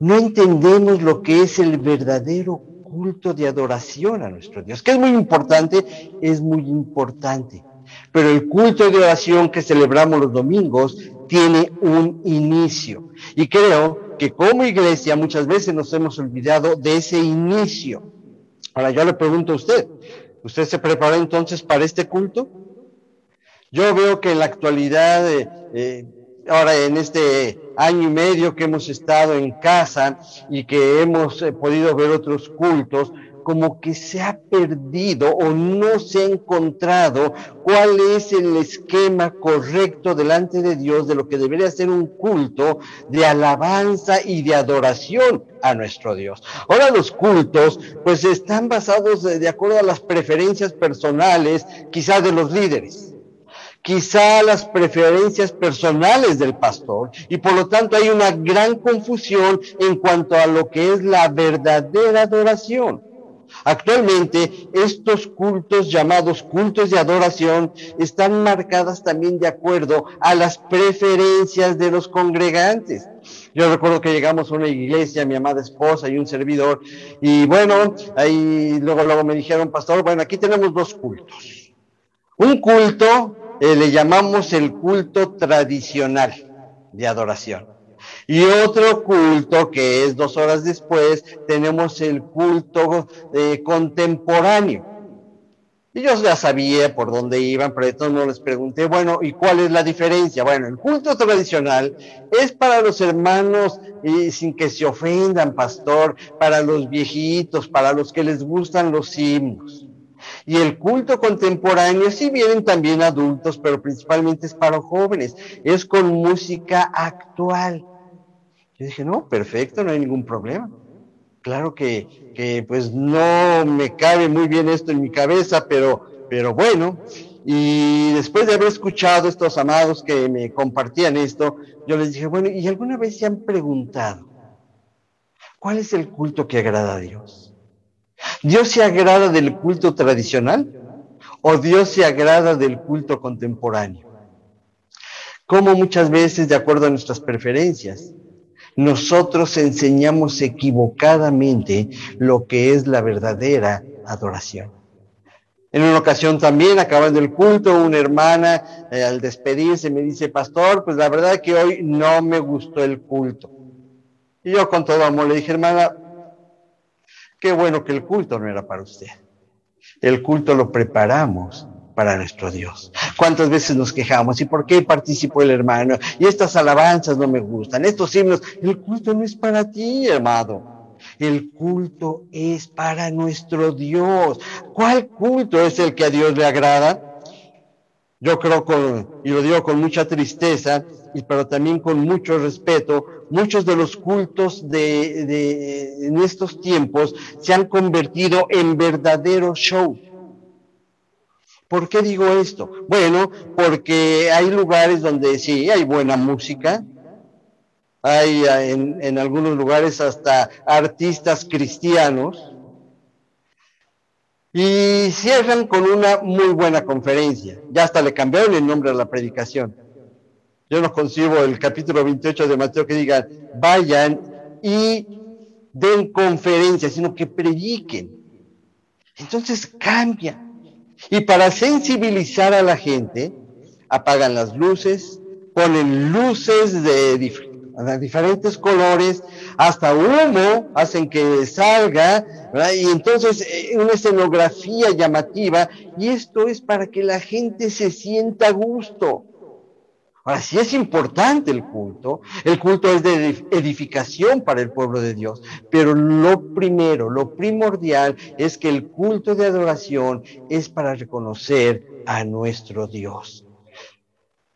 no entendemos lo que es el verdadero culto de adoración a nuestro Dios, que es muy importante, es muy importante. Pero el culto de oración que celebramos los domingos tiene un inicio. Y creo que como iglesia muchas veces nos hemos olvidado de ese inicio. Ahora yo le pregunto a usted, ¿usted se preparó entonces para este culto? Yo veo que en la actualidad, eh, eh, ahora en este año y medio que hemos estado en casa y que hemos eh, podido ver otros cultos, como que se ha perdido o no se ha encontrado cuál es el esquema correcto delante de Dios de lo que debería ser un culto de alabanza y de adoración a nuestro Dios. Ahora los cultos pues están basados de, acuerdo a las preferencias personales quizás de los líderes quizá las preferencias personales del pastor y por lo tanto hay una gran confusión en cuanto a lo que es la verdadera adoración. Actualmente estos cultos llamados cultos de adoración están marcadas también de acuerdo a las preferencias de los congregantes. Yo recuerdo que llegamos a una iglesia, mi amada esposa y un servidor, y bueno, ahí luego, luego me dijeron, pastor, bueno, aquí tenemos dos cultos. Un culto eh, le llamamos el culto tradicional de adoración. Y otro culto que es dos horas después, tenemos el culto eh, contemporáneo. Yo ya sabía por dónde iban, pero entonces no les pregunté, bueno, ¿y cuál es la diferencia? Bueno, el culto tradicional es para los hermanos, sin que se ofendan, pastor, para los viejitos, para los que les gustan los himnos. Y el culto contemporáneo, sí vienen también adultos, pero principalmente es para jóvenes, es con música actual. Yo dije, no, perfecto, no hay ningún problema. Claro que, que pues no me cabe muy bien esto en mi cabeza, pero, pero bueno, y después de haber escuchado estos amados que me compartían esto, yo les dije, bueno, ¿y alguna vez se han preguntado cuál es el culto que agrada a Dios? ¿Dios se agrada del culto tradicional o Dios se agrada del culto contemporáneo? Como muchas veces, de acuerdo a nuestras preferencias, nosotros enseñamos equivocadamente lo que es la verdadera adoración. En una ocasión también, acabando el culto, una hermana eh, al despedirse me dice, pastor, pues la verdad que hoy no me gustó el culto. Y yo con todo amor le dije, hermana, qué bueno que el culto no era para usted. El culto lo preparamos para nuestro Dios. ¿Cuántas veces nos quejamos? ¿Y por qué participó el hermano? Y estas alabanzas no me gustan, estos himnos. El culto no es para ti, hermano. El culto es para nuestro Dios. ¿Cuál culto es el que a Dios le agrada? Yo creo con, y lo digo con mucha tristeza, pero también con mucho respeto, muchos de los cultos de, de, en estos tiempos se han convertido en verdaderos shows. ¿Por qué digo esto? Bueno, porque hay lugares donde sí hay buena música, hay eh, en, algunos lugares hasta artistas cristianos, y cierran con una muy buena conferencia. Ya hasta le cambiaron el nombre a la predicación. Yo no concibo el capítulo 28 de Mateo que digan, vayan y den conferencias, sino que prediquen. Entonces cambia. Y para sensibilizar a la gente, apagan las luces, ponen luces de diferentes colores, hasta humo hacen que salga, y entonces eh, una escenografía llamativa, y esto es para que la gente se sienta a gusto. Ahora, sí es importante el culto, el culto es de edificación para el pueblo de Dios, pero lo primero, lo primordial es que el culto de adoración es para reconocer a nuestro Dios.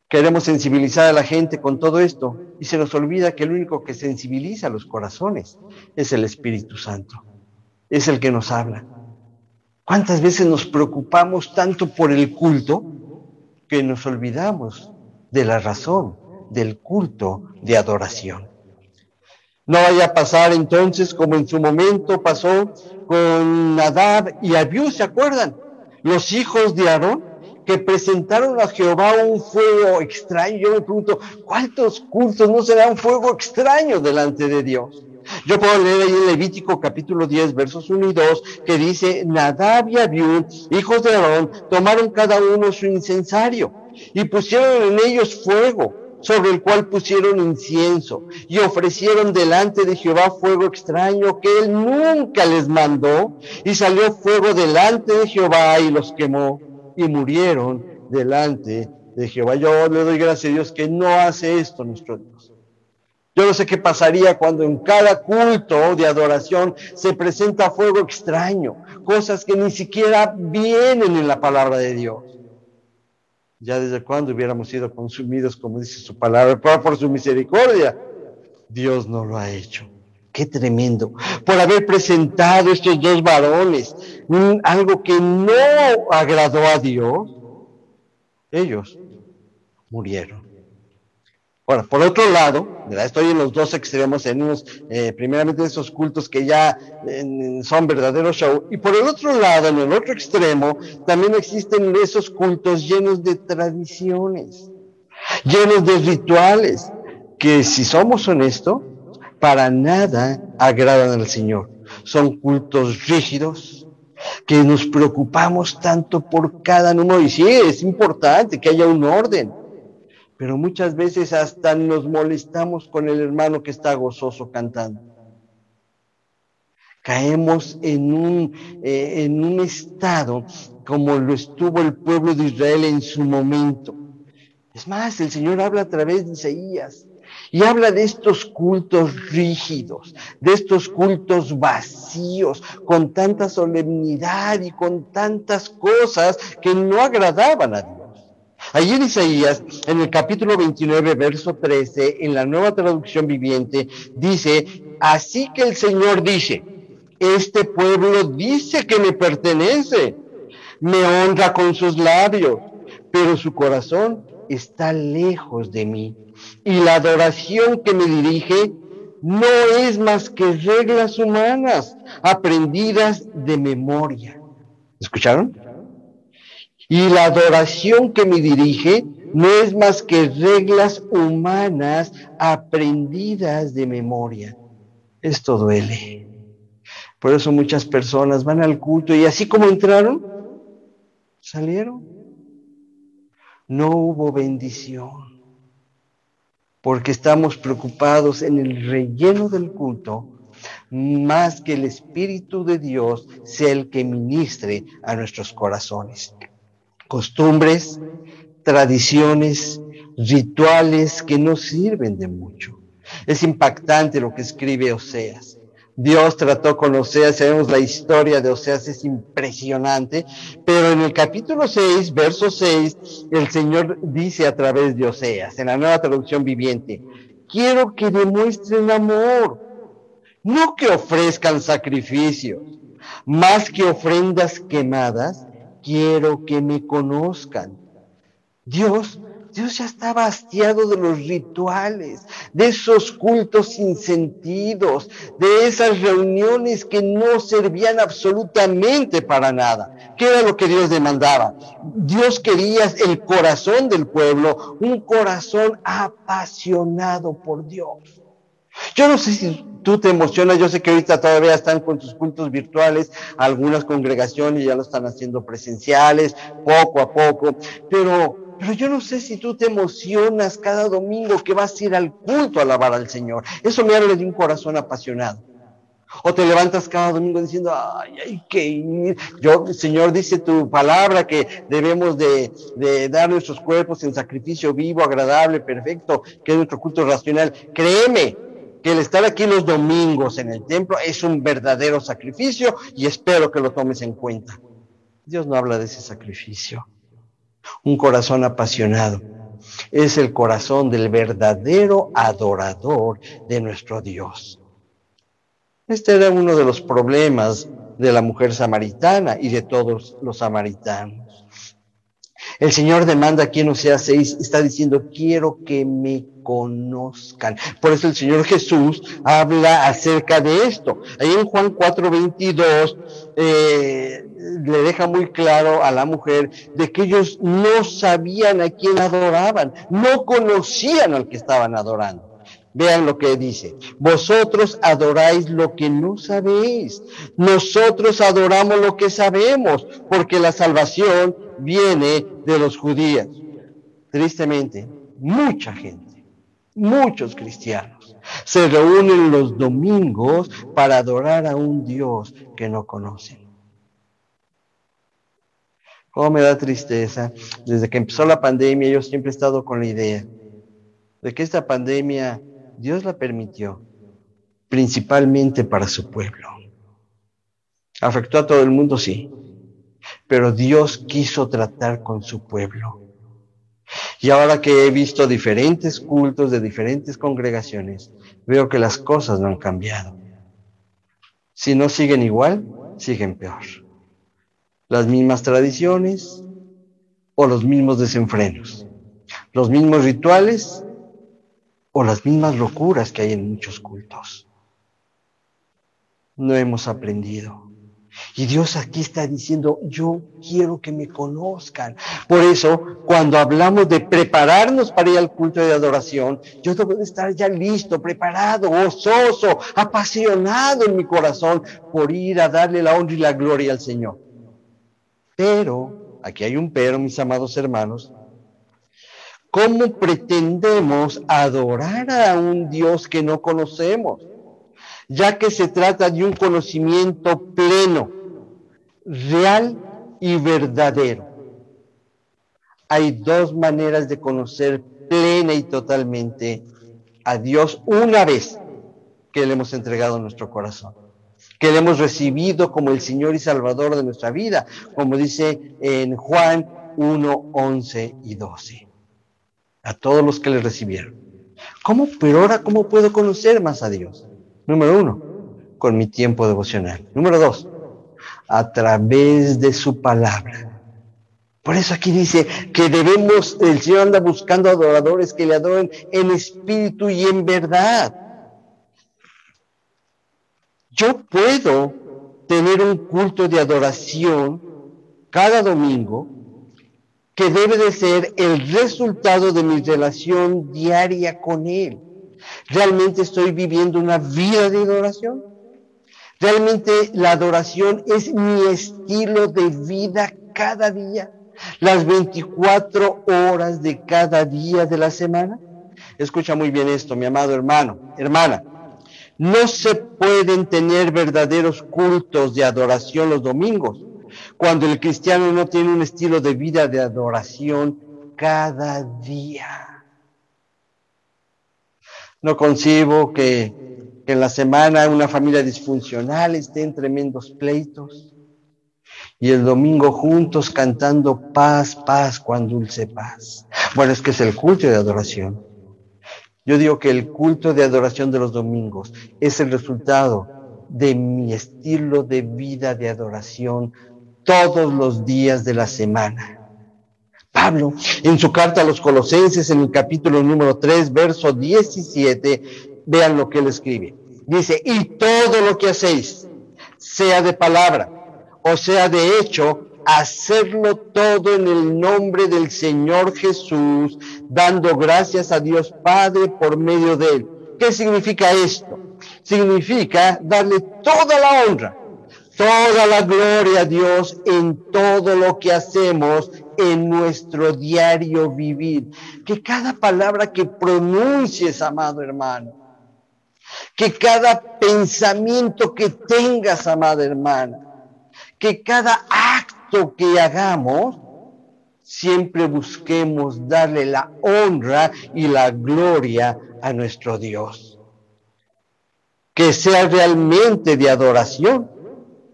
Queremos sensibilizar a la gente con todo esto y se nos olvida que el único que sensibiliza los corazones es el Espíritu Santo. Es el que nos habla. ¿Cuántas veces nos preocupamos tanto por el culto que nos olvidamos de la razón del culto de adoración? No vaya a pasar entonces como en su momento pasó con Nadab y Abiú, ¿se acuerdan? Los hijos de Aarón que presentaron a Jehová un fuego extraño. Yo me pregunto, ¿cuántos cultos no será un fuego extraño delante de Dios? Yo puedo leer ahí en Levítico capítulo 10, versos 1 y 2, que dice, Nadab y Abiud, hijos de Aarón, tomaron cada uno su incensario y pusieron en ellos fuego, sobre el cual pusieron incienso, y ofrecieron delante de Jehová fuego extraño que él nunca les mandó, y salió fuego delante de Jehová y los quemó y murieron delante de Jehová. Yo le doy gracias a Dios que no hace esto nuestro Dios. Yo no sé qué pasaría cuando en cada culto de adoración se presenta fuego extraño, cosas que ni siquiera vienen en la palabra de Dios. Ya desde cuando hubiéramos sido consumidos, como dice su palabra, pero por su misericordia, Dios no lo ha hecho. Qué tremendo. Por haber presentado estos dos varones, algo que no agradó a Dios, ellos murieron. Ahora, por otro lado, estoy en los dos extremos, en unos, eh, primeramente esos cultos que ya son verdaderos show, y por el otro lado, en el otro extremo, también existen esos cultos llenos de tradiciones, llenos de rituales, que si somos honestos, para nada agradan al Señor. Son cultos rígidos, que nos preocupamos tanto por cada número. Y sí, es importante que haya un orden, pero muchas veces hasta nos molestamos con el hermano que está gozoso cantando. Caemos en un, eh, en un estado como lo estuvo el pueblo de Israel en su momento. Es más, el Señor habla a través de Isaías Y habla de estos cultos rígidos, de estos cultos vacíos, con tanta solemnidad y con tantas cosas que no agradaban a Dios. Allí Isaías, en el capítulo 29, verso 13, en la nueva traducción viviente, dice, así que el Señor dice, este pueblo dice que me pertenece, me honra con sus labios, pero su corazón está lejos de mí. Y la adoración que me dirige no es más que reglas humanas aprendidas de memoria. ¿Escucharon? Y la adoración que me dirige no es más que reglas humanas aprendidas de memoria. Esto duele. Por eso muchas personas van al culto y así como entraron, salieron. No hubo bendición. Porque estamos preocupados en el relleno del culto más que el Espíritu de Dios sea el que ministre a nuestros corazones costumbres, tradiciones, rituales que no sirven de mucho. Es impactante lo que escribe Oseas. Dios trató con Oseas, sabemos la historia de Oseas, es impresionante, pero en el capítulo 6, verso 6, el Señor dice a través de Oseas, en la nueva traducción viviente, quiero que demuestren amor, no que ofrezcan sacrificios, más que ofrendas quemadas, quiero que me conozcan. Dios, Dios ya estaba hastiado de los rituales, de esos cultos sin sentidos, de esas reuniones que no servían absolutamente para nada. ¿Qué era lo que Dios demandaba? Dios quería el corazón del pueblo, un corazón apasionado por Dios. Yo no sé si tú te emocionas, yo sé que ahorita todavía están con sus cultos virtuales, algunas congregaciones ya lo están haciendo presenciales, poco a poco, pero, pero yo no sé si tú te emocionas cada domingo que vas a ir al culto a alabar al Señor. Eso me habla de un corazón apasionado. O te levantas cada domingo diciendo, ay, hay que ir. Yo, Señor, dice tu palabra que debemos de, de, dar nuestros cuerpos en sacrificio vivo, agradable, perfecto, que es nuestro culto racional. Créeme, que el estar aquí los domingos en el templo es un verdadero sacrificio y espero que lo tomes en cuenta. Dios no habla de ese sacrificio. Un corazón apasionado es el corazón del verdadero adorador de nuestro Dios. Este era uno de los problemas de la mujer samaritana y de todos los samaritanos. El Señor demanda aquí en Oseas 6, está diciendo, quiero que me conozcan. Por eso el Señor Jesús habla acerca de esto. Ahí en Juan 4:22 eh, le deja muy claro a la mujer de que ellos no sabían a quién adoraban, no conocían al que estaban adorando. Vean lo que dice. Vosotros adoráis lo que no sabéis. Nosotros adoramos lo que sabemos, porque la salvación viene de los judíos. Tristemente, mucha gente, muchos cristianos, se reúnen los domingos para adorar a un Dios que no conocen. ¿Cómo me da tristeza? Desde que empezó la pandemia yo siempre he estado con la idea de que esta pandemia Dios la permitió principalmente para su pueblo. ¿Afectó a todo el mundo? Sí. Pero Dios quiso tratar con su pueblo. Y ahora que he visto diferentes cultos de diferentes congregaciones, veo que las cosas no han cambiado. Si no siguen igual, siguen peor. Las mismas tradiciones o los mismos desenfrenos. Los mismos rituales o las mismas locuras que hay en muchos cultos. No hemos aprendido. Y Dios aquí está diciendo, yo quiero que me conozcan. Por eso, cuando hablamos de prepararnos para ir al culto de adoración, yo debo de estar ya listo, preparado, gozoso, apasionado en mi corazón por ir a darle la honra y la gloria al Señor. Pero, aquí hay un pero, mis amados hermanos, ¿Cómo pretendemos adorar a un Dios que no conocemos? Ya que se trata de un conocimiento pleno, real y verdadero. Hay dos maneras de conocer plena y totalmente a Dios una vez que le hemos entregado nuestro corazón, que le hemos recibido como el Señor y Salvador de nuestra vida, como dice en Juan 1, 11 y 12. A todos los que le recibieron. ¿Cómo? Pero ahora, ¿cómo puedo conocer más a Dios? Número uno, con mi tiempo devocional. Número dos, a través de su palabra. Por eso aquí dice que debemos, el Señor anda buscando adoradores que le adoren en espíritu y en verdad. Yo puedo tener un culto de adoración cada domingo que debe de ser el resultado de mi relación diaria con Él. ¿Realmente estoy viviendo una vida de adoración? ¿Realmente la adoración es mi estilo de vida cada día? las 24 horas de cada día de la semana? Escucha muy bien esto, mi amado hermano, hermana. No se pueden tener verdaderos cultos de adoración los domingos cuando el cristiano no tiene un estilo de vida de adoración cada día. No concibo que, que en la semana una familia disfuncional esté en tremendos pleitos y el domingo juntos cantando paz, paz, cuán dulce paz. Bueno, es que es el culto de adoración. Yo digo que el culto de adoración de los domingos es el resultado de mi estilo de vida de adoración todos los días de la semana. Pablo, en su carta a los colosenses, en el capítulo número 3, verso 17, vean lo que él escribe. Dice, y todo lo que hacéis, sea de palabra, o sea, de hecho, hacerlo todo en el nombre del Señor Jesús, dando gracias a Dios Padre por medio de él. ¿Qué significa esto? Significa darle toda la honra, toda la gloria a Dios en todo lo que hacemos en nuestro diario vivir. Que cada palabra que pronuncies, amado hermano, que cada pensamiento que tengas, amada hermana, que cada acto que hagamos, siempre busquemos darle la honra y la gloria a nuestro Dios. Que sea realmente de adoración.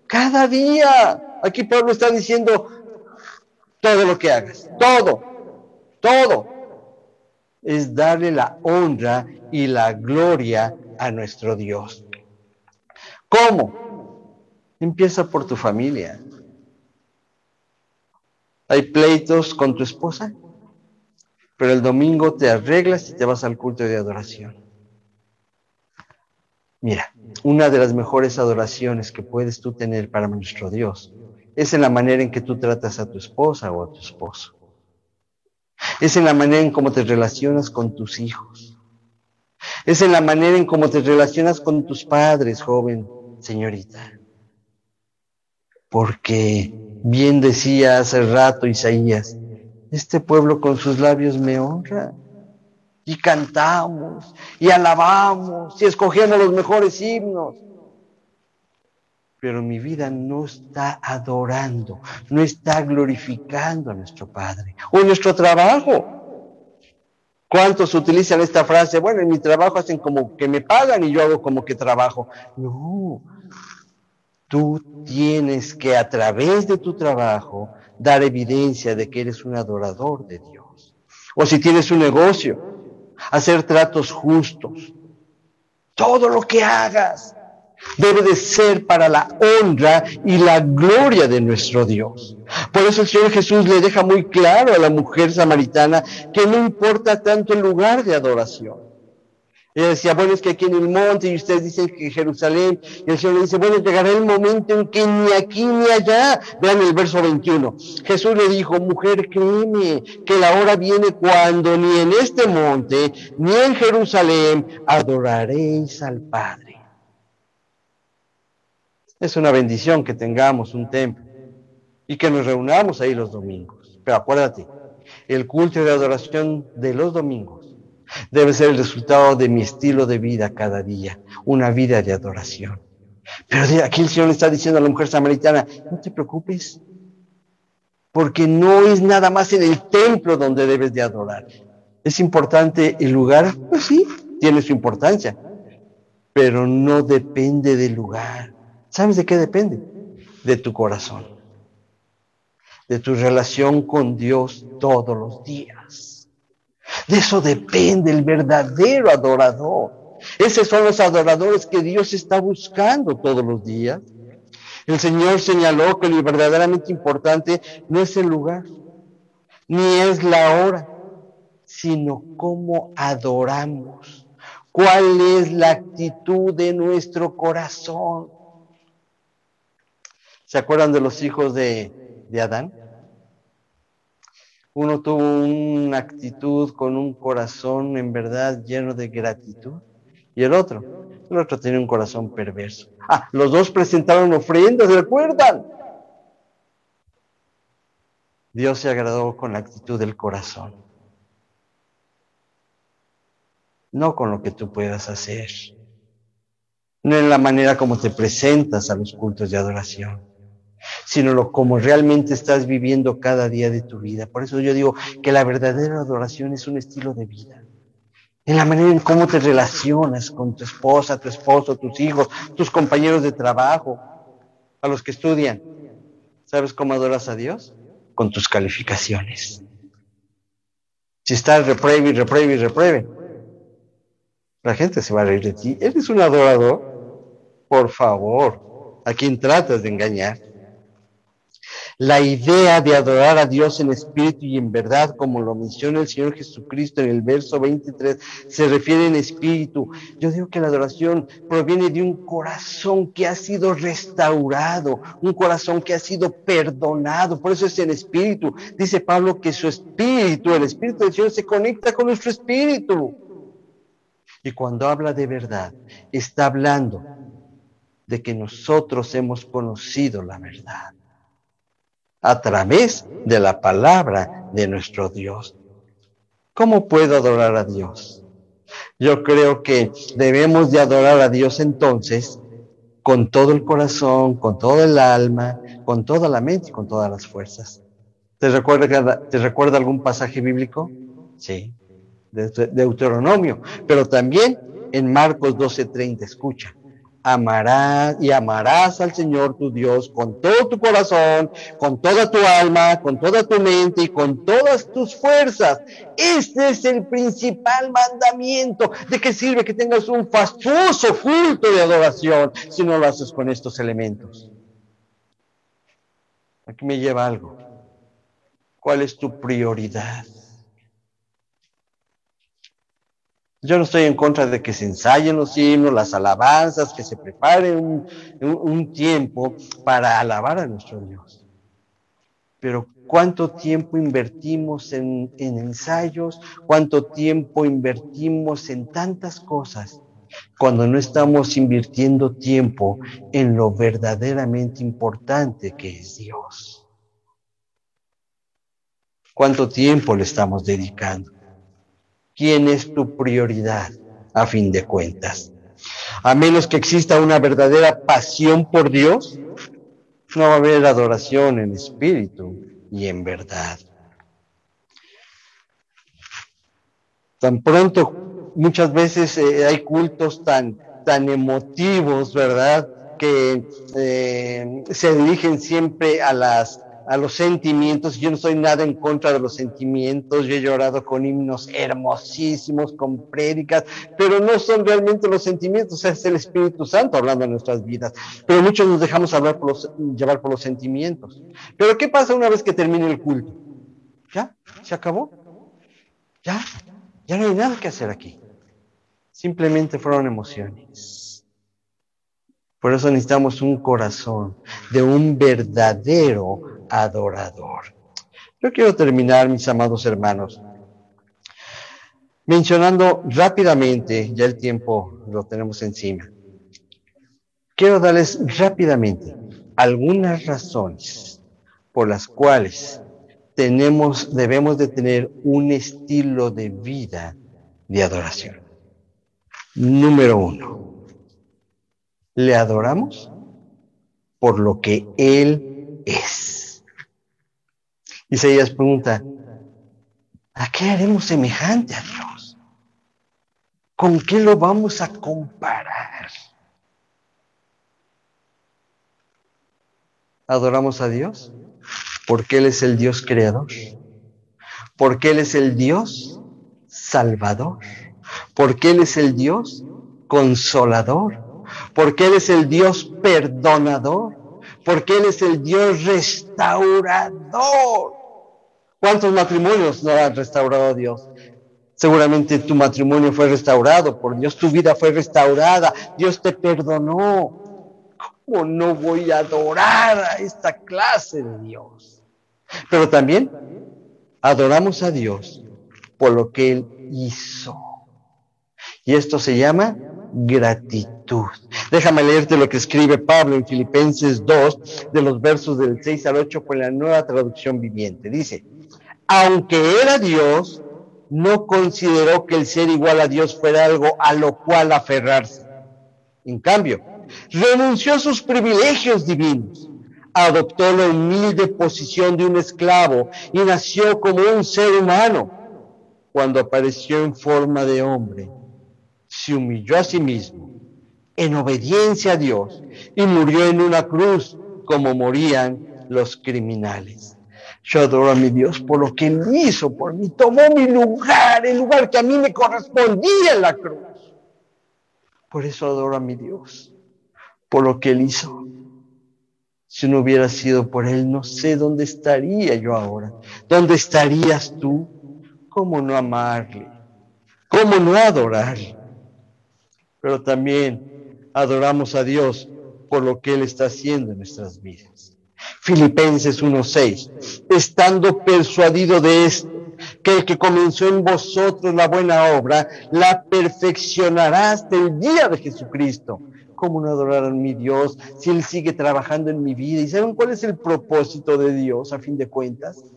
Cada día. Aquí Pablo está diciendo todo lo que hagas. Todo. Todo. Es darle la honra y la gloria a nuestro Dios. ¿Cómo? Empieza por tu familia. Hay pleitos con tu esposa, pero el domingo te arreglas y te vas al culto de adoración. Mira, una de las mejores adoraciones que puedes tú tener para nuestro Dios es en la manera en que tú tratas a tu esposa o a tu esposo. Es en la manera en cómo te relacionas con tus hijos. Es en la manera en cómo te relacionas con tus padres, joven, señorita porque bien decía hace rato Isaías, este pueblo con sus labios me honra. Y cantamos, y alabamos, y escogemos los mejores himnos. Pero mi vida no está adorando, no está glorificando a nuestro Padre. O nuestro trabajo. ¿Cuántos utilizan esta frase? Bueno, en mi trabajo hacen como que me pagan y yo hago como que trabajo. No, Tú tienes que a través de tu trabajo dar evidencia de que eres un adorador de Dios. O si tienes un negocio, hacer tratos justos. Todo lo que hagas debe de ser para la honra y la gloria de nuestro Dios. Por eso el Señor Jesús le deja muy claro a la mujer samaritana que no importa tanto el lugar de adoración. Ella decía, bueno, es que aquí en el monte y ustedes dicen que Jerusalén. Y el Señor le dice, bueno, llegará el momento en que ni aquí ni allá. Vean el verso 21. Jesús le dijo, mujer, créeme que la hora viene cuando ni en este monte ni en Jerusalén adoraréis al Padre. Es una bendición que tengamos un templo y que nos reunamos ahí los domingos. Pero acuérdate, el culto de adoración de los domingos Debe ser el resultado de mi estilo de vida cada día, una vida de adoración. Pero aquí el Señor le está diciendo a la mujer samaritana, no te preocupes, porque no es nada más en el templo donde debes de adorar. ¿Es importante el lugar? Pues sí, tiene su importancia, pero no depende del lugar. ¿Sabes de qué depende? De tu corazón, de tu relación con Dios todos los días. De eso depende el verdadero adorador. Esos son los adoradores que Dios está buscando todos los días. El Señor señaló que lo verdaderamente importante no es el lugar, ni es la hora, sino cómo adoramos. ¿Cuál es la actitud de nuestro corazón? ¿Se acuerdan de los hijos de, de Adán? Uno tuvo una actitud con un corazón en verdad lleno de gratitud y el otro, el otro tenía un corazón perverso. Ah, los dos presentaron ofrendas, ¿se acuerdan? Dios se agradó con la actitud del corazón, no con lo que tú puedas hacer, no en la manera como te presentas a los cultos de adoración, sino lo como realmente estás viviendo cada día de tu vida. Por eso yo digo que la verdadera adoración es un estilo de vida en la manera en cómo te relacionas con tu esposa, tu esposo, tus hijos, tus compañeros de trabajo, a los que estudian. ¿Sabes cómo adoras a Dios? Con tus calificaciones. Si estás repruebe y repruebe y repruebe, la gente se va a reír de ti. ¿Eres un adorador? Por favor, ¿a quién tratas de engañar? La idea de adorar a Dios en espíritu y en verdad, como lo menciona el Señor Jesucristo en el verso 23, se refiere en espíritu. Yo digo que la adoración proviene de un corazón que ha sido restaurado, un corazón que ha sido perdonado. Por eso es en espíritu. Dice Pablo que su espíritu, el espíritu del Señor, se conecta con nuestro espíritu. Y cuando habla de verdad, está hablando de que nosotros hemos conocido la verdad a través de la palabra de nuestro Dios. ¿Cómo puedo adorar a Dios? Yo creo que debemos de adorar a Dios entonces con todo el corazón, con todo el alma, con toda la mente y con todas las fuerzas. ¿Te recuerda, ¿te recuerda algún pasaje bíblico? Sí, de Deuteronomio, pero también en Marcos 12:30, escucha amarás y amarás al Señor tu Dios con todo tu corazón, con toda tu alma, con toda tu mente y con todas tus fuerzas. Este es el principal mandamiento. ¿De qué sirve que tengas un fastuoso culto de adoración si no lo haces con estos elementos? Aquí me lleva algo. ¿Cuál es tu prioridad? Yo no estoy en contra de que se ensayen los himnos, las alabanzas, que se prepare un, tiempo para alabar a nuestro Dios. Pero ¿cuánto tiempo invertimos en, en ensayos? ¿Cuánto tiempo invertimos en tantas cosas? cuando no estamos invirtiendo tiempo en lo verdaderamente importante que es Dios. ¿Cuánto tiempo le estamos dedicando? Quién es tu prioridad a fin de cuentas. A menos que exista una verdadera pasión por Dios, no va a haber adoración en espíritu y en verdad. Tan pronto, muchas veces eh, hay cultos tan, tan emotivos, ¿verdad? Que eh, se dirigen siempre a las a los sentimientos. Yo no soy nada en contra de los sentimientos. Yo he llorado con himnos hermosísimos, con prédicas, pero no son realmente los sentimientos, es el Espíritu Santo hablando en nuestras vidas. Pero muchos nos dejamos hablar por los, llevar por los sentimientos. Pero ¿qué pasa una vez que termine el culto? ¿Ya? ¿Se acabó? ¿Ya? Ya no hay nada que hacer aquí. Simplemente fueron emociones. Por eso necesitamos un corazón de un verdadero adorador. Yo quiero terminar, mis amados hermanos, mencionando rápidamente, ya el tiempo lo tenemos encima. Quiero darles rápidamente algunas razones por las cuales tenemos, debemos de tener un estilo de vida de adoración. Número uno, le adoramos por lo que Él es. Isaías pregunta, ¿a qué haremos semejante a Dios? ¿Con qué lo vamos a comparar? Adoramos a Dios porque Él es el Dios creador, porque Él es el Dios salvador, porque Él es el Dios consolador, porque Él es el Dios perdonador, porque Él es el Dios restaurador. ¿Cuántos matrimonios no ha restaurado Dios? Seguramente tu matrimonio fue restaurado por Dios, tu vida fue restaurada, Dios te perdonó. ¿Cómo no voy a adorar a esta clase de Dios? Pero también adoramos a Dios por lo que Él hizo. Y esto se llama gratitud. Déjame leerte lo que escribe Pablo en Filipenses 2, de los versos del 6 al 8, con la nueva traducción viviente. Dice, aunque era Dios, no consideró que el ser igual a Dios fuera algo a lo cual aferrarse. En cambio, renunció a sus privilegios divinos, adoptó la humilde posición de un esclavo y nació como un ser humano. Cuando apareció en forma de hombre, se humilló a sí mismo en obediencia a Dios y murió en una cruz como morían los criminales. Yo adoro a mi Dios por lo que Él hizo por mí. Tomó mi lugar, el lugar que a mí me correspondía en la cruz. Por eso adoro a mi Dios, por lo que Él hizo. Si no hubiera sido por Él, no sé dónde estaría yo ahora. ¿Dónde estarías tú? ¿Cómo no amarle? ¿Cómo no adorarle? Pero también adoramos a Dios por lo que Él está haciendo en nuestras vidas. Filipenses 1:6, estando persuadido de esto, que el que comenzó en vosotros la buena obra, la perfeccionará hasta el día de Jesucristo. ¿Cómo no adorar a mi Dios si Él sigue trabajando en mi vida? ¿Y saben cuál es el propósito de Dios a fin de cuentas?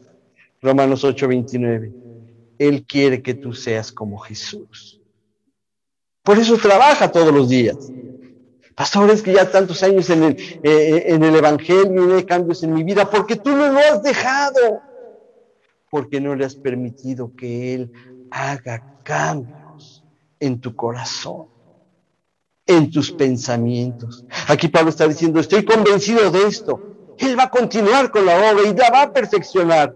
Romanos 8:29. Él quiere que tú seas como Jesús. Por eso trabaja todos los días. Pastores que ya tantos años en el, eh, en el Evangelio y hay cambios en mi vida, porque tú no lo has dejado, porque no le has permitido que Él haga cambios en tu corazón, en tus pensamientos. Aquí Pablo está diciendo, estoy convencido de esto. Él va a continuar con la obra y la va a perfeccionar.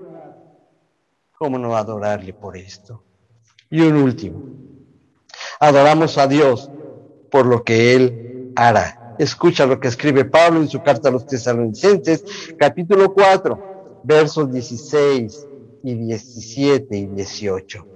¿Cómo no adorarle por esto? Y un último, adoramos a Dios por lo que Él hará. Escucha lo que escribe Pablo en su carta a los tesalonicenses, capítulo 4, versos 16 y 17 y 18.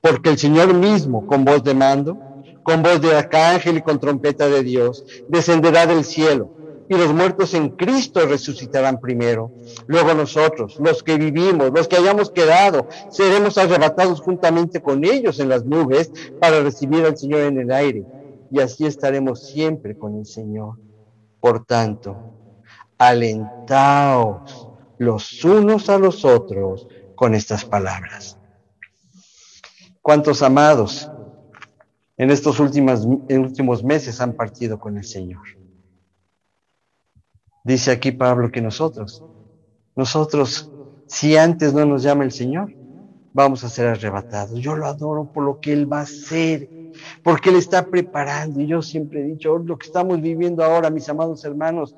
Porque el Señor mismo, con voz de mando, con voz de arcángel y con trompeta de Dios, descenderá del cielo, y los muertos en Cristo resucitarán primero. Luego nosotros, los que vivimos, los que hayamos quedado, seremos arrebatados juntamente con ellos en las nubes para recibir al Señor en el aire y así estaremos siempre con el Señor. Por tanto, alentaos los unos a los otros con estas palabras. ¿Cuántos amados en estos últimos, últimos meses han partido con el Señor? Dice aquí Pablo que nosotros, nosotros, si antes no nos llama el Señor, vamos a ser arrebatados. Yo lo adoro por lo que Él va a hacer, porque Él está preparando. Y yo siempre he dicho, lo que estamos viviendo ahora, mis amados hermanos,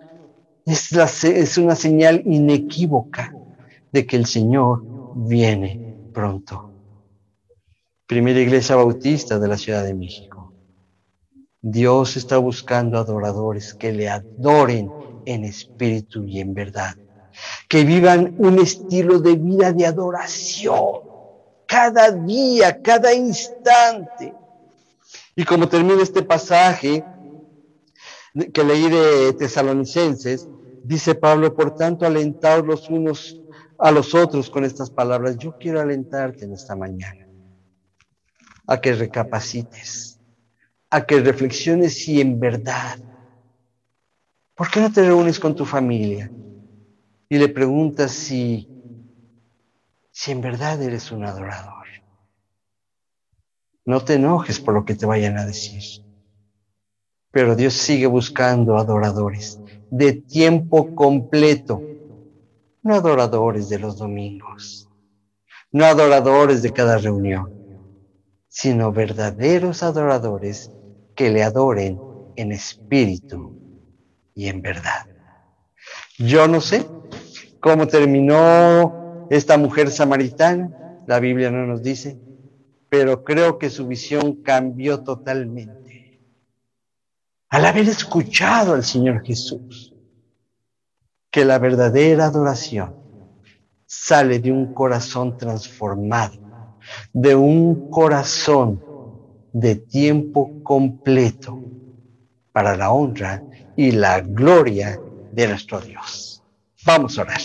es, la, es una señal inequívoca de que el Señor viene pronto. Primera Iglesia Bautista de la Ciudad de México. Dios está buscando adoradores que le adoren en espíritu y en verdad, que vivan un estilo de vida de adoración cada día, cada instante. Y como termina este pasaje que leí de Tesalonicenses, dice Pablo, por tanto, alentaos los unos a los otros con estas palabras. Yo quiero alentarte en esta mañana a que recapacites, a que reflexiones si en verdad, ¿por qué no te reúnes con tu familia y le preguntas si si en verdad eres un adorador. No te enojes por lo que te vayan a decir. Pero Dios sigue buscando adoradores de tiempo completo, no adoradores de los domingos, no adoradores de cada reunión, sino verdaderos adoradores que le adoren en espíritu y en verdad. Yo no sé cómo terminó esta mujer samaritana, la Biblia no nos dice, pero creo que su visión cambió totalmente. Al haber escuchado al Señor Jesús, que la verdadera adoración sale de un corazón transformado, de un corazón de tiempo completo para la honra y la gloria de nuestro Dios. Vamos a orar.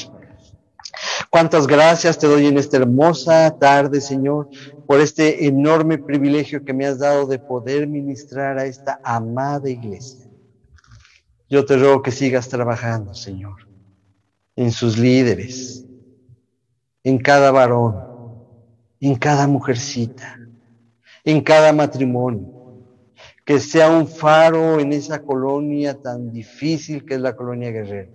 Cuántas gracias te doy en esta hermosa tarde, Señor, por este enorme privilegio que me has dado de poder ministrar a esta amada iglesia. Yo te ruego que sigas trabajando, Señor, en sus líderes, en cada varón, en cada mujercita, en cada matrimonio. Que sea un faro en esa colonia tan difícil que es la colonia guerrera.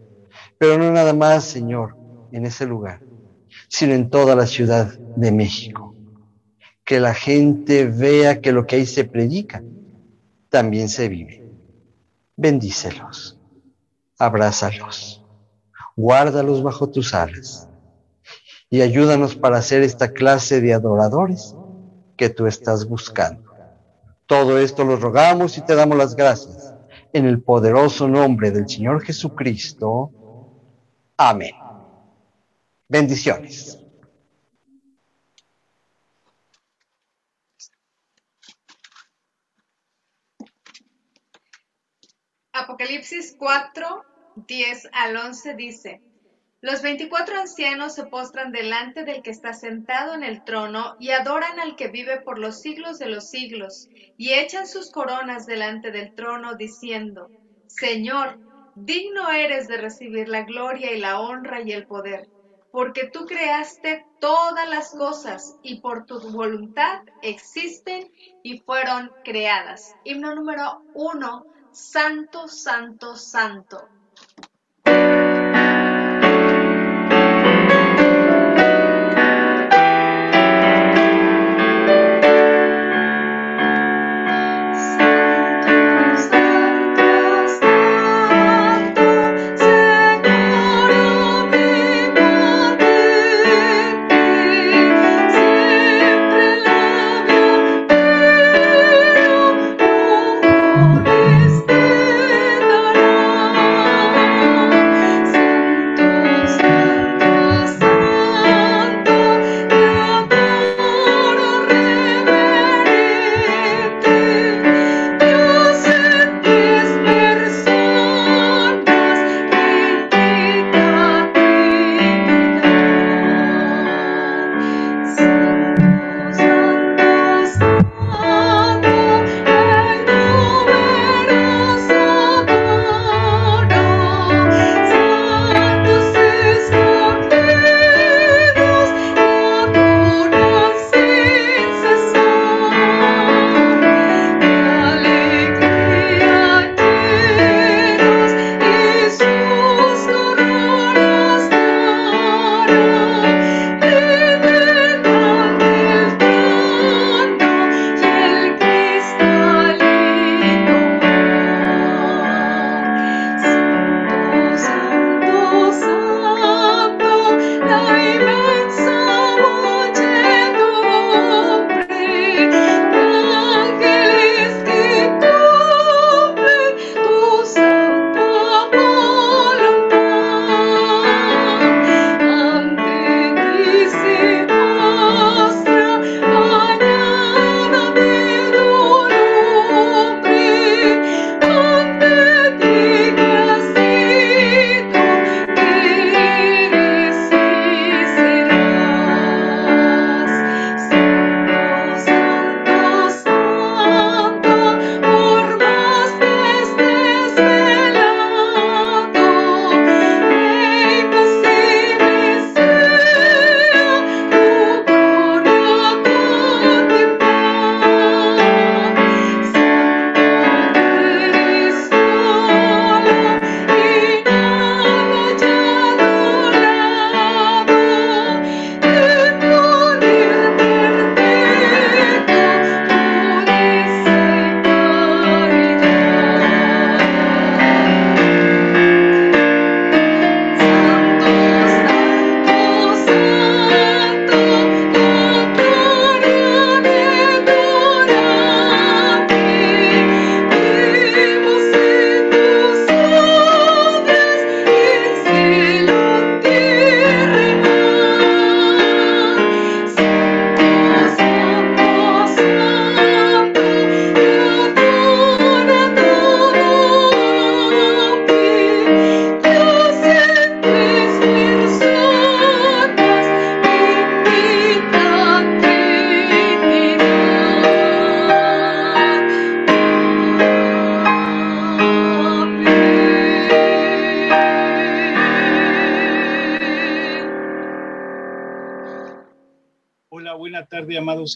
Pero no nada más, Señor, en ese lugar, sino en toda la ciudad de México. Que la gente vea que lo que ahí se predica también se vive. Bendícelos, abrázalos, guárdalos bajo tus alas y ayúdanos para hacer esta clase de adoradores que tú estás buscando. Todo esto lo rogamos y te damos las gracias en el poderoso nombre del Señor Jesucristo. Amén. Bendiciones. Apocalipsis 4, 10 al 11 dice, los veinticuatro ancianos se postran delante del que está sentado en el trono y adoran al que vive por los siglos de los siglos, y echan sus coronas delante del trono, diciendo, Señor, digno eres de recibir la gloria y la honra y el poder, porque tú creaste todas las cosas y por tu voluntad existen y fueron creadas. Himno número uno, Santo, Santo, Santo.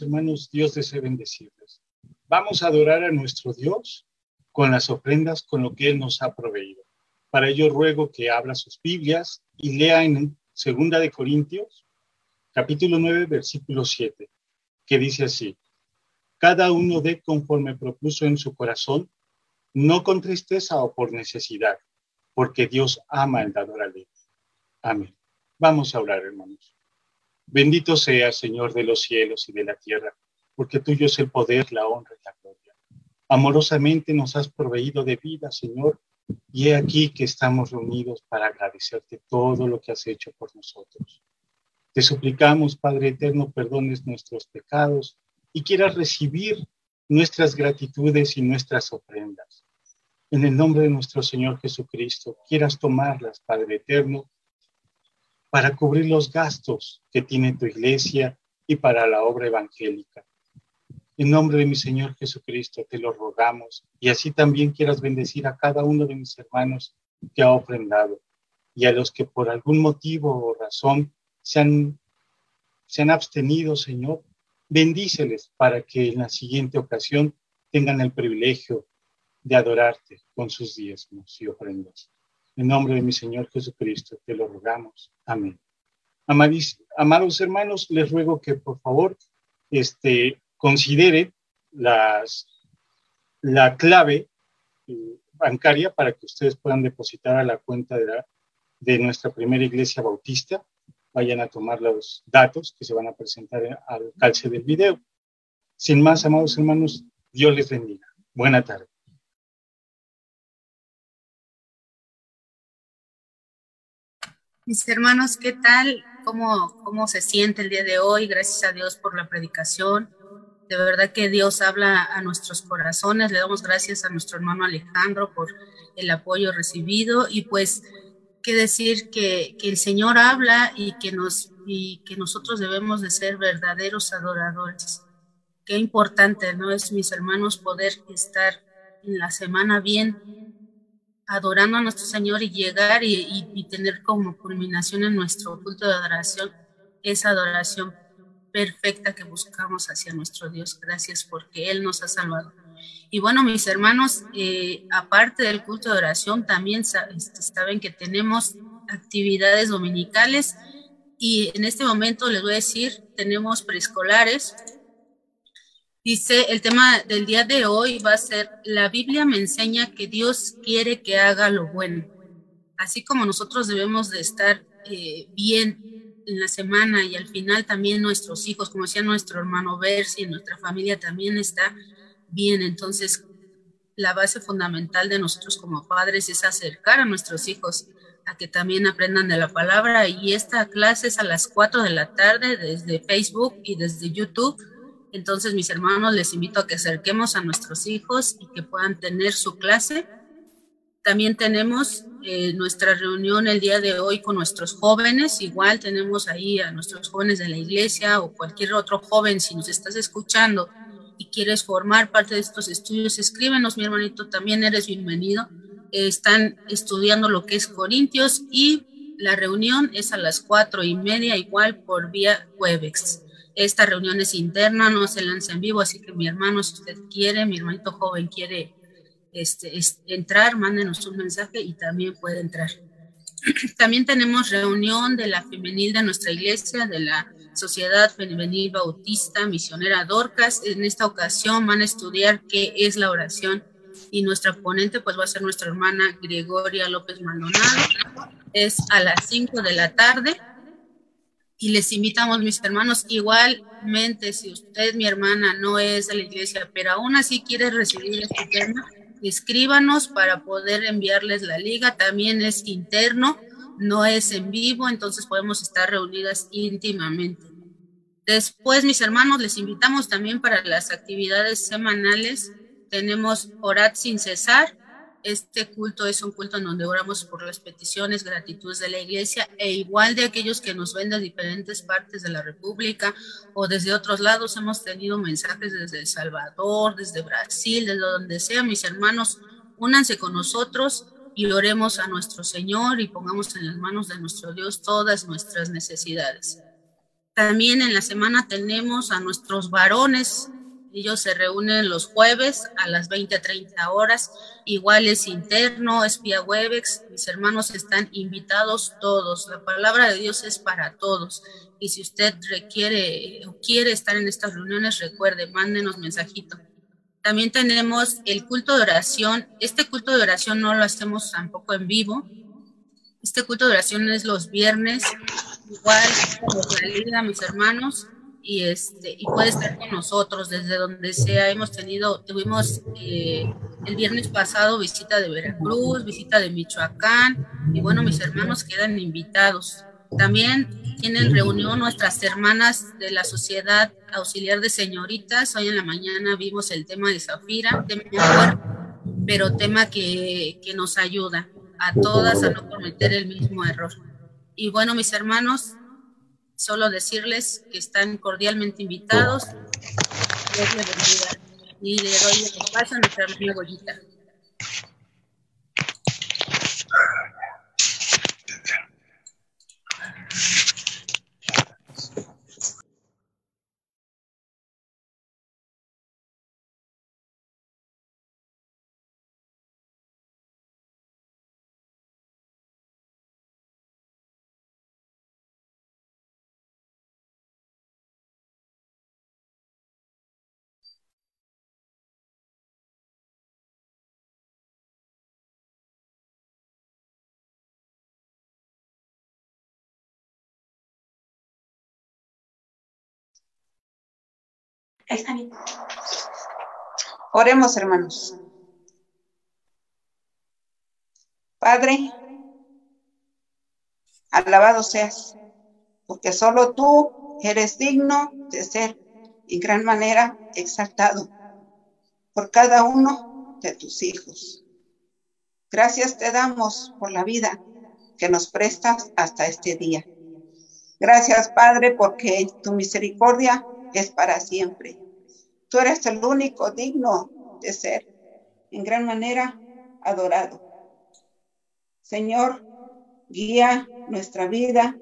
Hermanos. Dios desea bendecirles. Vamos a adorar a nuestro Dios con las ofrendas, con lo que Él nos ha proveído. Para ello ruego que abra sus Biblias y lea en Segunda de Corintios, capítulo 9, versículo 7, que dice así: Cada uno dé conforme propuso en su corazón, no con tristeza o por necesidad, porque Dios ama el dador alegre. Amén. Vamos a orar, hermanos. Bendito sea, Señor de los cielos y de la tierra, porque tuyo es el poder, la honra y la gloria. Amorosamente nos has proveído de vida, Señor, y he aquí que estamos reunidos para agradecerte todo lo que has hecho por nosotros. Te suplicamos, Padre eterno, perdones nuestros pecados y quieras recibir nuestras gratitudes y nuestras ofrendas. En el nombre de nuestro Señor Jesucristo, quieras tomarlas, Padre eterno, para cubrir los gastos que tiene tu iglesia y para la obra evangélica. En nombre de mi Señor Jesucristo te lo rogamos y así también quieras bendecir a cada uno de mis hermanos que ha ofrendado y a los que por algún motivo o razón se han, se han abstenido, Señor, bendíceles para que en la siguiente ocasión tengan el privilegio de adorarte con sus diezmos y ofrendas. En nombre de mi Señor Jesucristo te lo rogamos. Amén. amados hermanos, les ruego que por favor este, considere las, la clave eh, bancaria para que ustedes puedan depositar a la cuenta de, de nuestra primera iglesia bautista. Vayan a tomar los datos que se van a presentar al calce del video. Sin más, amados hermanos, Dios les bendiga. Buena tarde. Mis hermanos, ¿qué tal? ¿Cómo, ¿Cómo se siente el día de hoy? Gracias a Dios por la predicación. De verdad que Dios habla a nuestros corazones. Le damos gracias a nuestro hermano Alejandro por el apoyo recibido y pues qué decir que, que el Señor habla y que, nos, y que nosotros debemos de ser verdaderos adoradores. Qué importante, ¿no? Es, mis hermanos, poder estar en la semana bien adorando a nuestro Señor y llegar y, tener como culminación en nuestro culto de adoración esa adoración perfecta que buscamos hacia nuestro Dios. Gracias porque Él nos ha salvado. Y bueno, mis hermanos, eh, aparte del culto de oración, también este, saben que tenemos actividades dominicales y en este momento les voy a decir, tenemos preescolares, Dice, el tema del día de hoy va a ser, la Biblia me enseña que Dios quiere que haga lo bueno. Así como nosotros debemos de estar eh, bien en la semana y al final también nuestros hijos, como decía nuestro hermano Bersi, nuestra familia también está bien. Entonces, la base fundamental de nosotros como padres es acercar a nuestros hijos a que también aprendan de la palabra y esta clase es a las 4 de la tarde desde Facebook y desde YouTube entonces, mis hermanos, les invito a que acerquemos a nuestros hijos y que puedan tener su clase. También tenemos eh, nuestra reunión el día de hoy con nuestros jóvenes. Igual tenemos ahí a nuestros jóvenes de la iglesia o cualquier otro joven, si nos estás escuchando y quieres formar parte de estos estudios, escríbenos, mi hermanito, también eres bienvenido. están estudiando lo que es Corintios y la reunión es a las cuatro y media, igual por vía Webex. Esta reunión es interna, no se lanza en vivo, así que mi hermano, si usted quiere, mi hermanito joven quiere este, entrar, mándenos un mensaje y también puede entrar. También tenemos reunión de la femenil de nuestra iglesia, de la Sociedad Femenil Bautista Misionera Dorcas. En esta ocasión van a estudiar qué es la oración y nuestra ponente pues va a ser nuestra hermana Gregoria López Maldonado. Es a las 5 de la tarde y les invitamos, mis hermanos, igualmente, si usted, mi hermana, no es de la iglesia, pero aún así quiere recibir este tema, escríbanos para poder enviarles la liga. También es interno, no es en vivo, entonces podemos estar reunidas íntimamente. Después, mis hermanos, les invitamos también para las actividades semanales. Tenemos Orat sin cesar, este culto es un culto en donde oramos por las peticiones, gratitudes de la iglesia e igual de aquellos que nos ven de diferentes partes de la República o desde otros lados. Hemos tenido mensajes desde El Salvador, desde Brasil, desde donde sea. Mis hermanos, únanse con nosotros y oremos a nuestro Señor y pongamos en las manos de nuestro Dios todas nuestras necesidades. También en la semana tenemos a nuestros varones ellos se reúnen los jueves a las 20 30 horas. Igual es interno, es vía Webex. Mis hermanos están invitados todos. La palabra de Dios es para todos. Y si usted requiere o quiere estar en estas reuniones, recuerde, mándenos mensajito. También tenemos el culto de oración. Este culto de oración no lo hacemos tampoco en vivo. Este culto de oración es los viernes. Igual como la mis hermanos y este y puede estar con nosotros desde donde sea. Hemos tenido, tuvimos eh, el viernes pasado visita de Veracruz, visita de Michoacán y bueno, mis hermanos quedan invitados. También tienen reunión nuestras hermanas de la Sociedad Auxiliar de Señoritas. Hoy en la mañana vimos el tema de Zafira, tema fuerte, pero tema que, que nos ayuda a todas a no cometer el mismo error. Y bueno, mis hermanos, Solo decirles que están cordialmente invitados. Y le doy el paso a nuestra amiga Goyita. Está bien. Oremos, hermanos. Padre, alabado seas, porque solo tú eres digno de ser en gran manera exaltado por cada uno de tus hijos. Gracias te damos por la vida que nos prestas hasta este día. Gracias, Padre, porque tu misericordia es para siempre. Tú eres el único digno de ser en gran manera adorado. Señor, guía nuestra vida,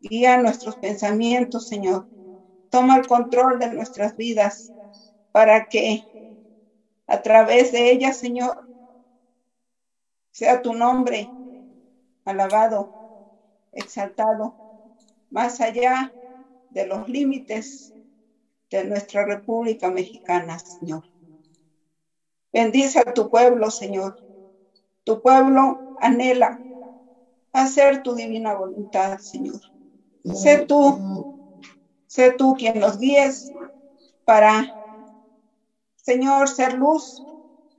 guía nuestros pensamientos, Señor. Toma el control de nuestras vidas para que a través de ellas, Señor, sea tu nombre alabado, exaltado, más allá de los límites de nuestra República Mexicana, Señor. Bendice a tu pueblo, Señor. Tu pueblo anhela hacer tu divina voluntad, Señor. Sé tú, sé tú quien nos guíes para, Señor, ser luz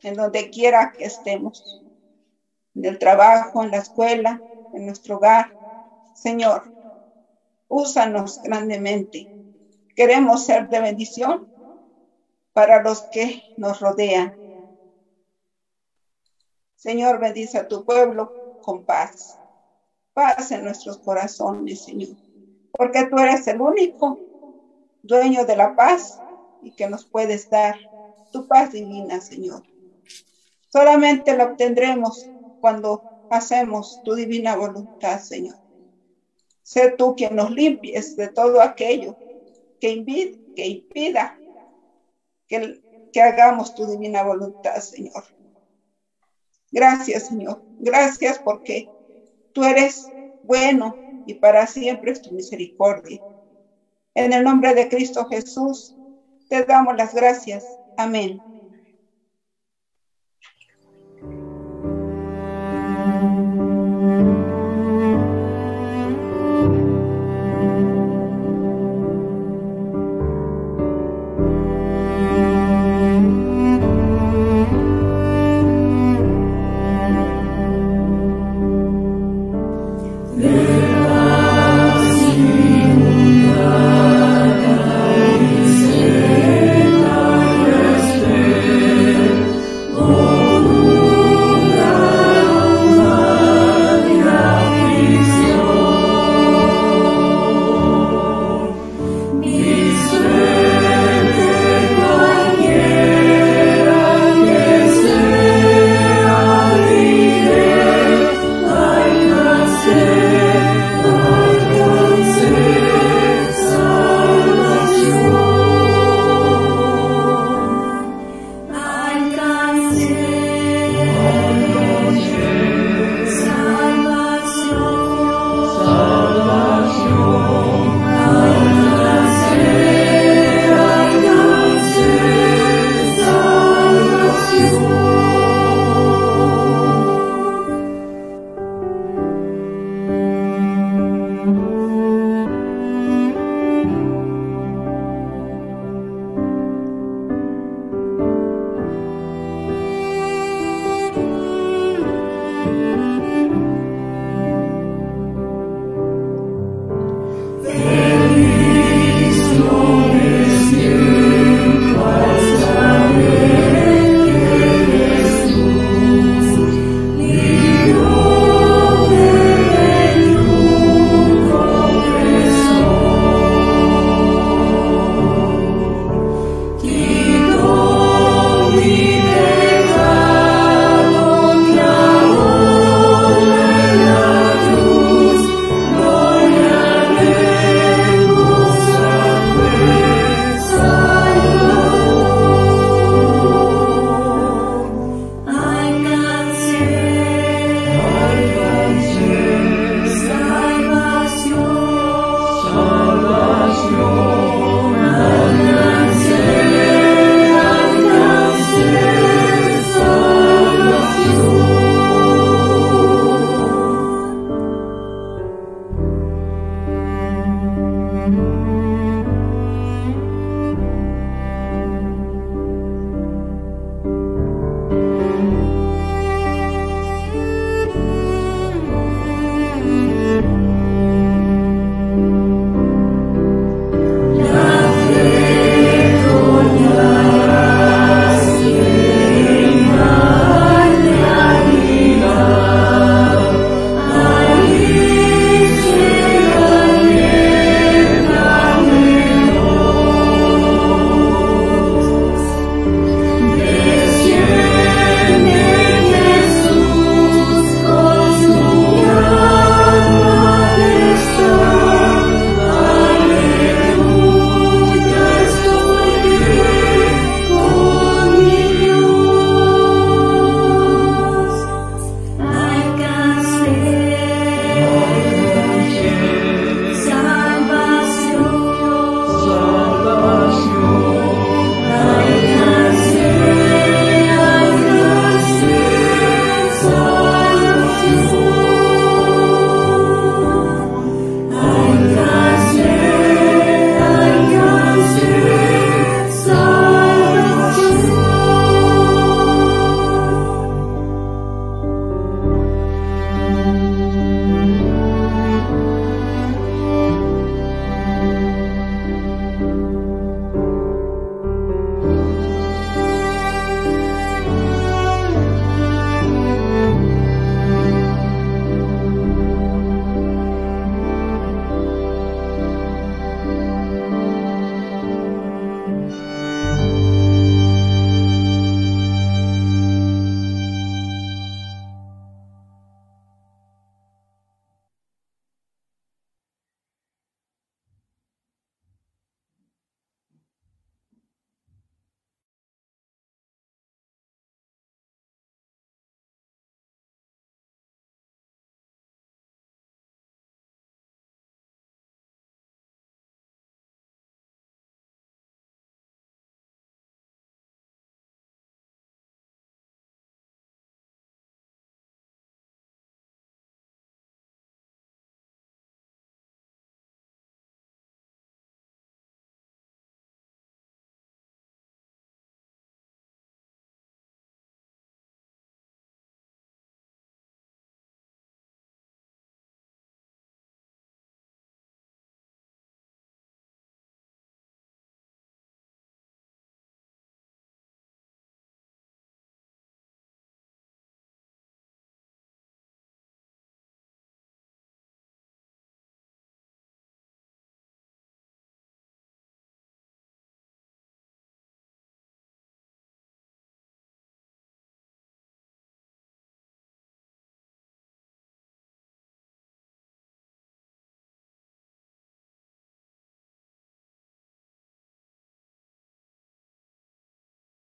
en donde quiera que estemos, en el trabajo, en la escuela, en nuestro hogar. Señor, úsanos grandemente Queremos ser de bendición para los que nos rodean. Señor, bendice a tu pueblo con paz. Paz en nuestros corazones, Señor. Porque tú eres el único dueño de la paz y que nos puedes dar tu paz divina, Señor. Solamente la obtendremos cuando hacemos tu divina voluntad, Señor. Sé tú quien nos limpies de todo aquello que, que impida que, que hagamos tu divina voluntad, Señor. Gracias, Señor. Gracias porque tú eres bueno y para siempre es tu misericordia. En el nombre de Cristo Jesús, te damos las gracias. Amén. Amen.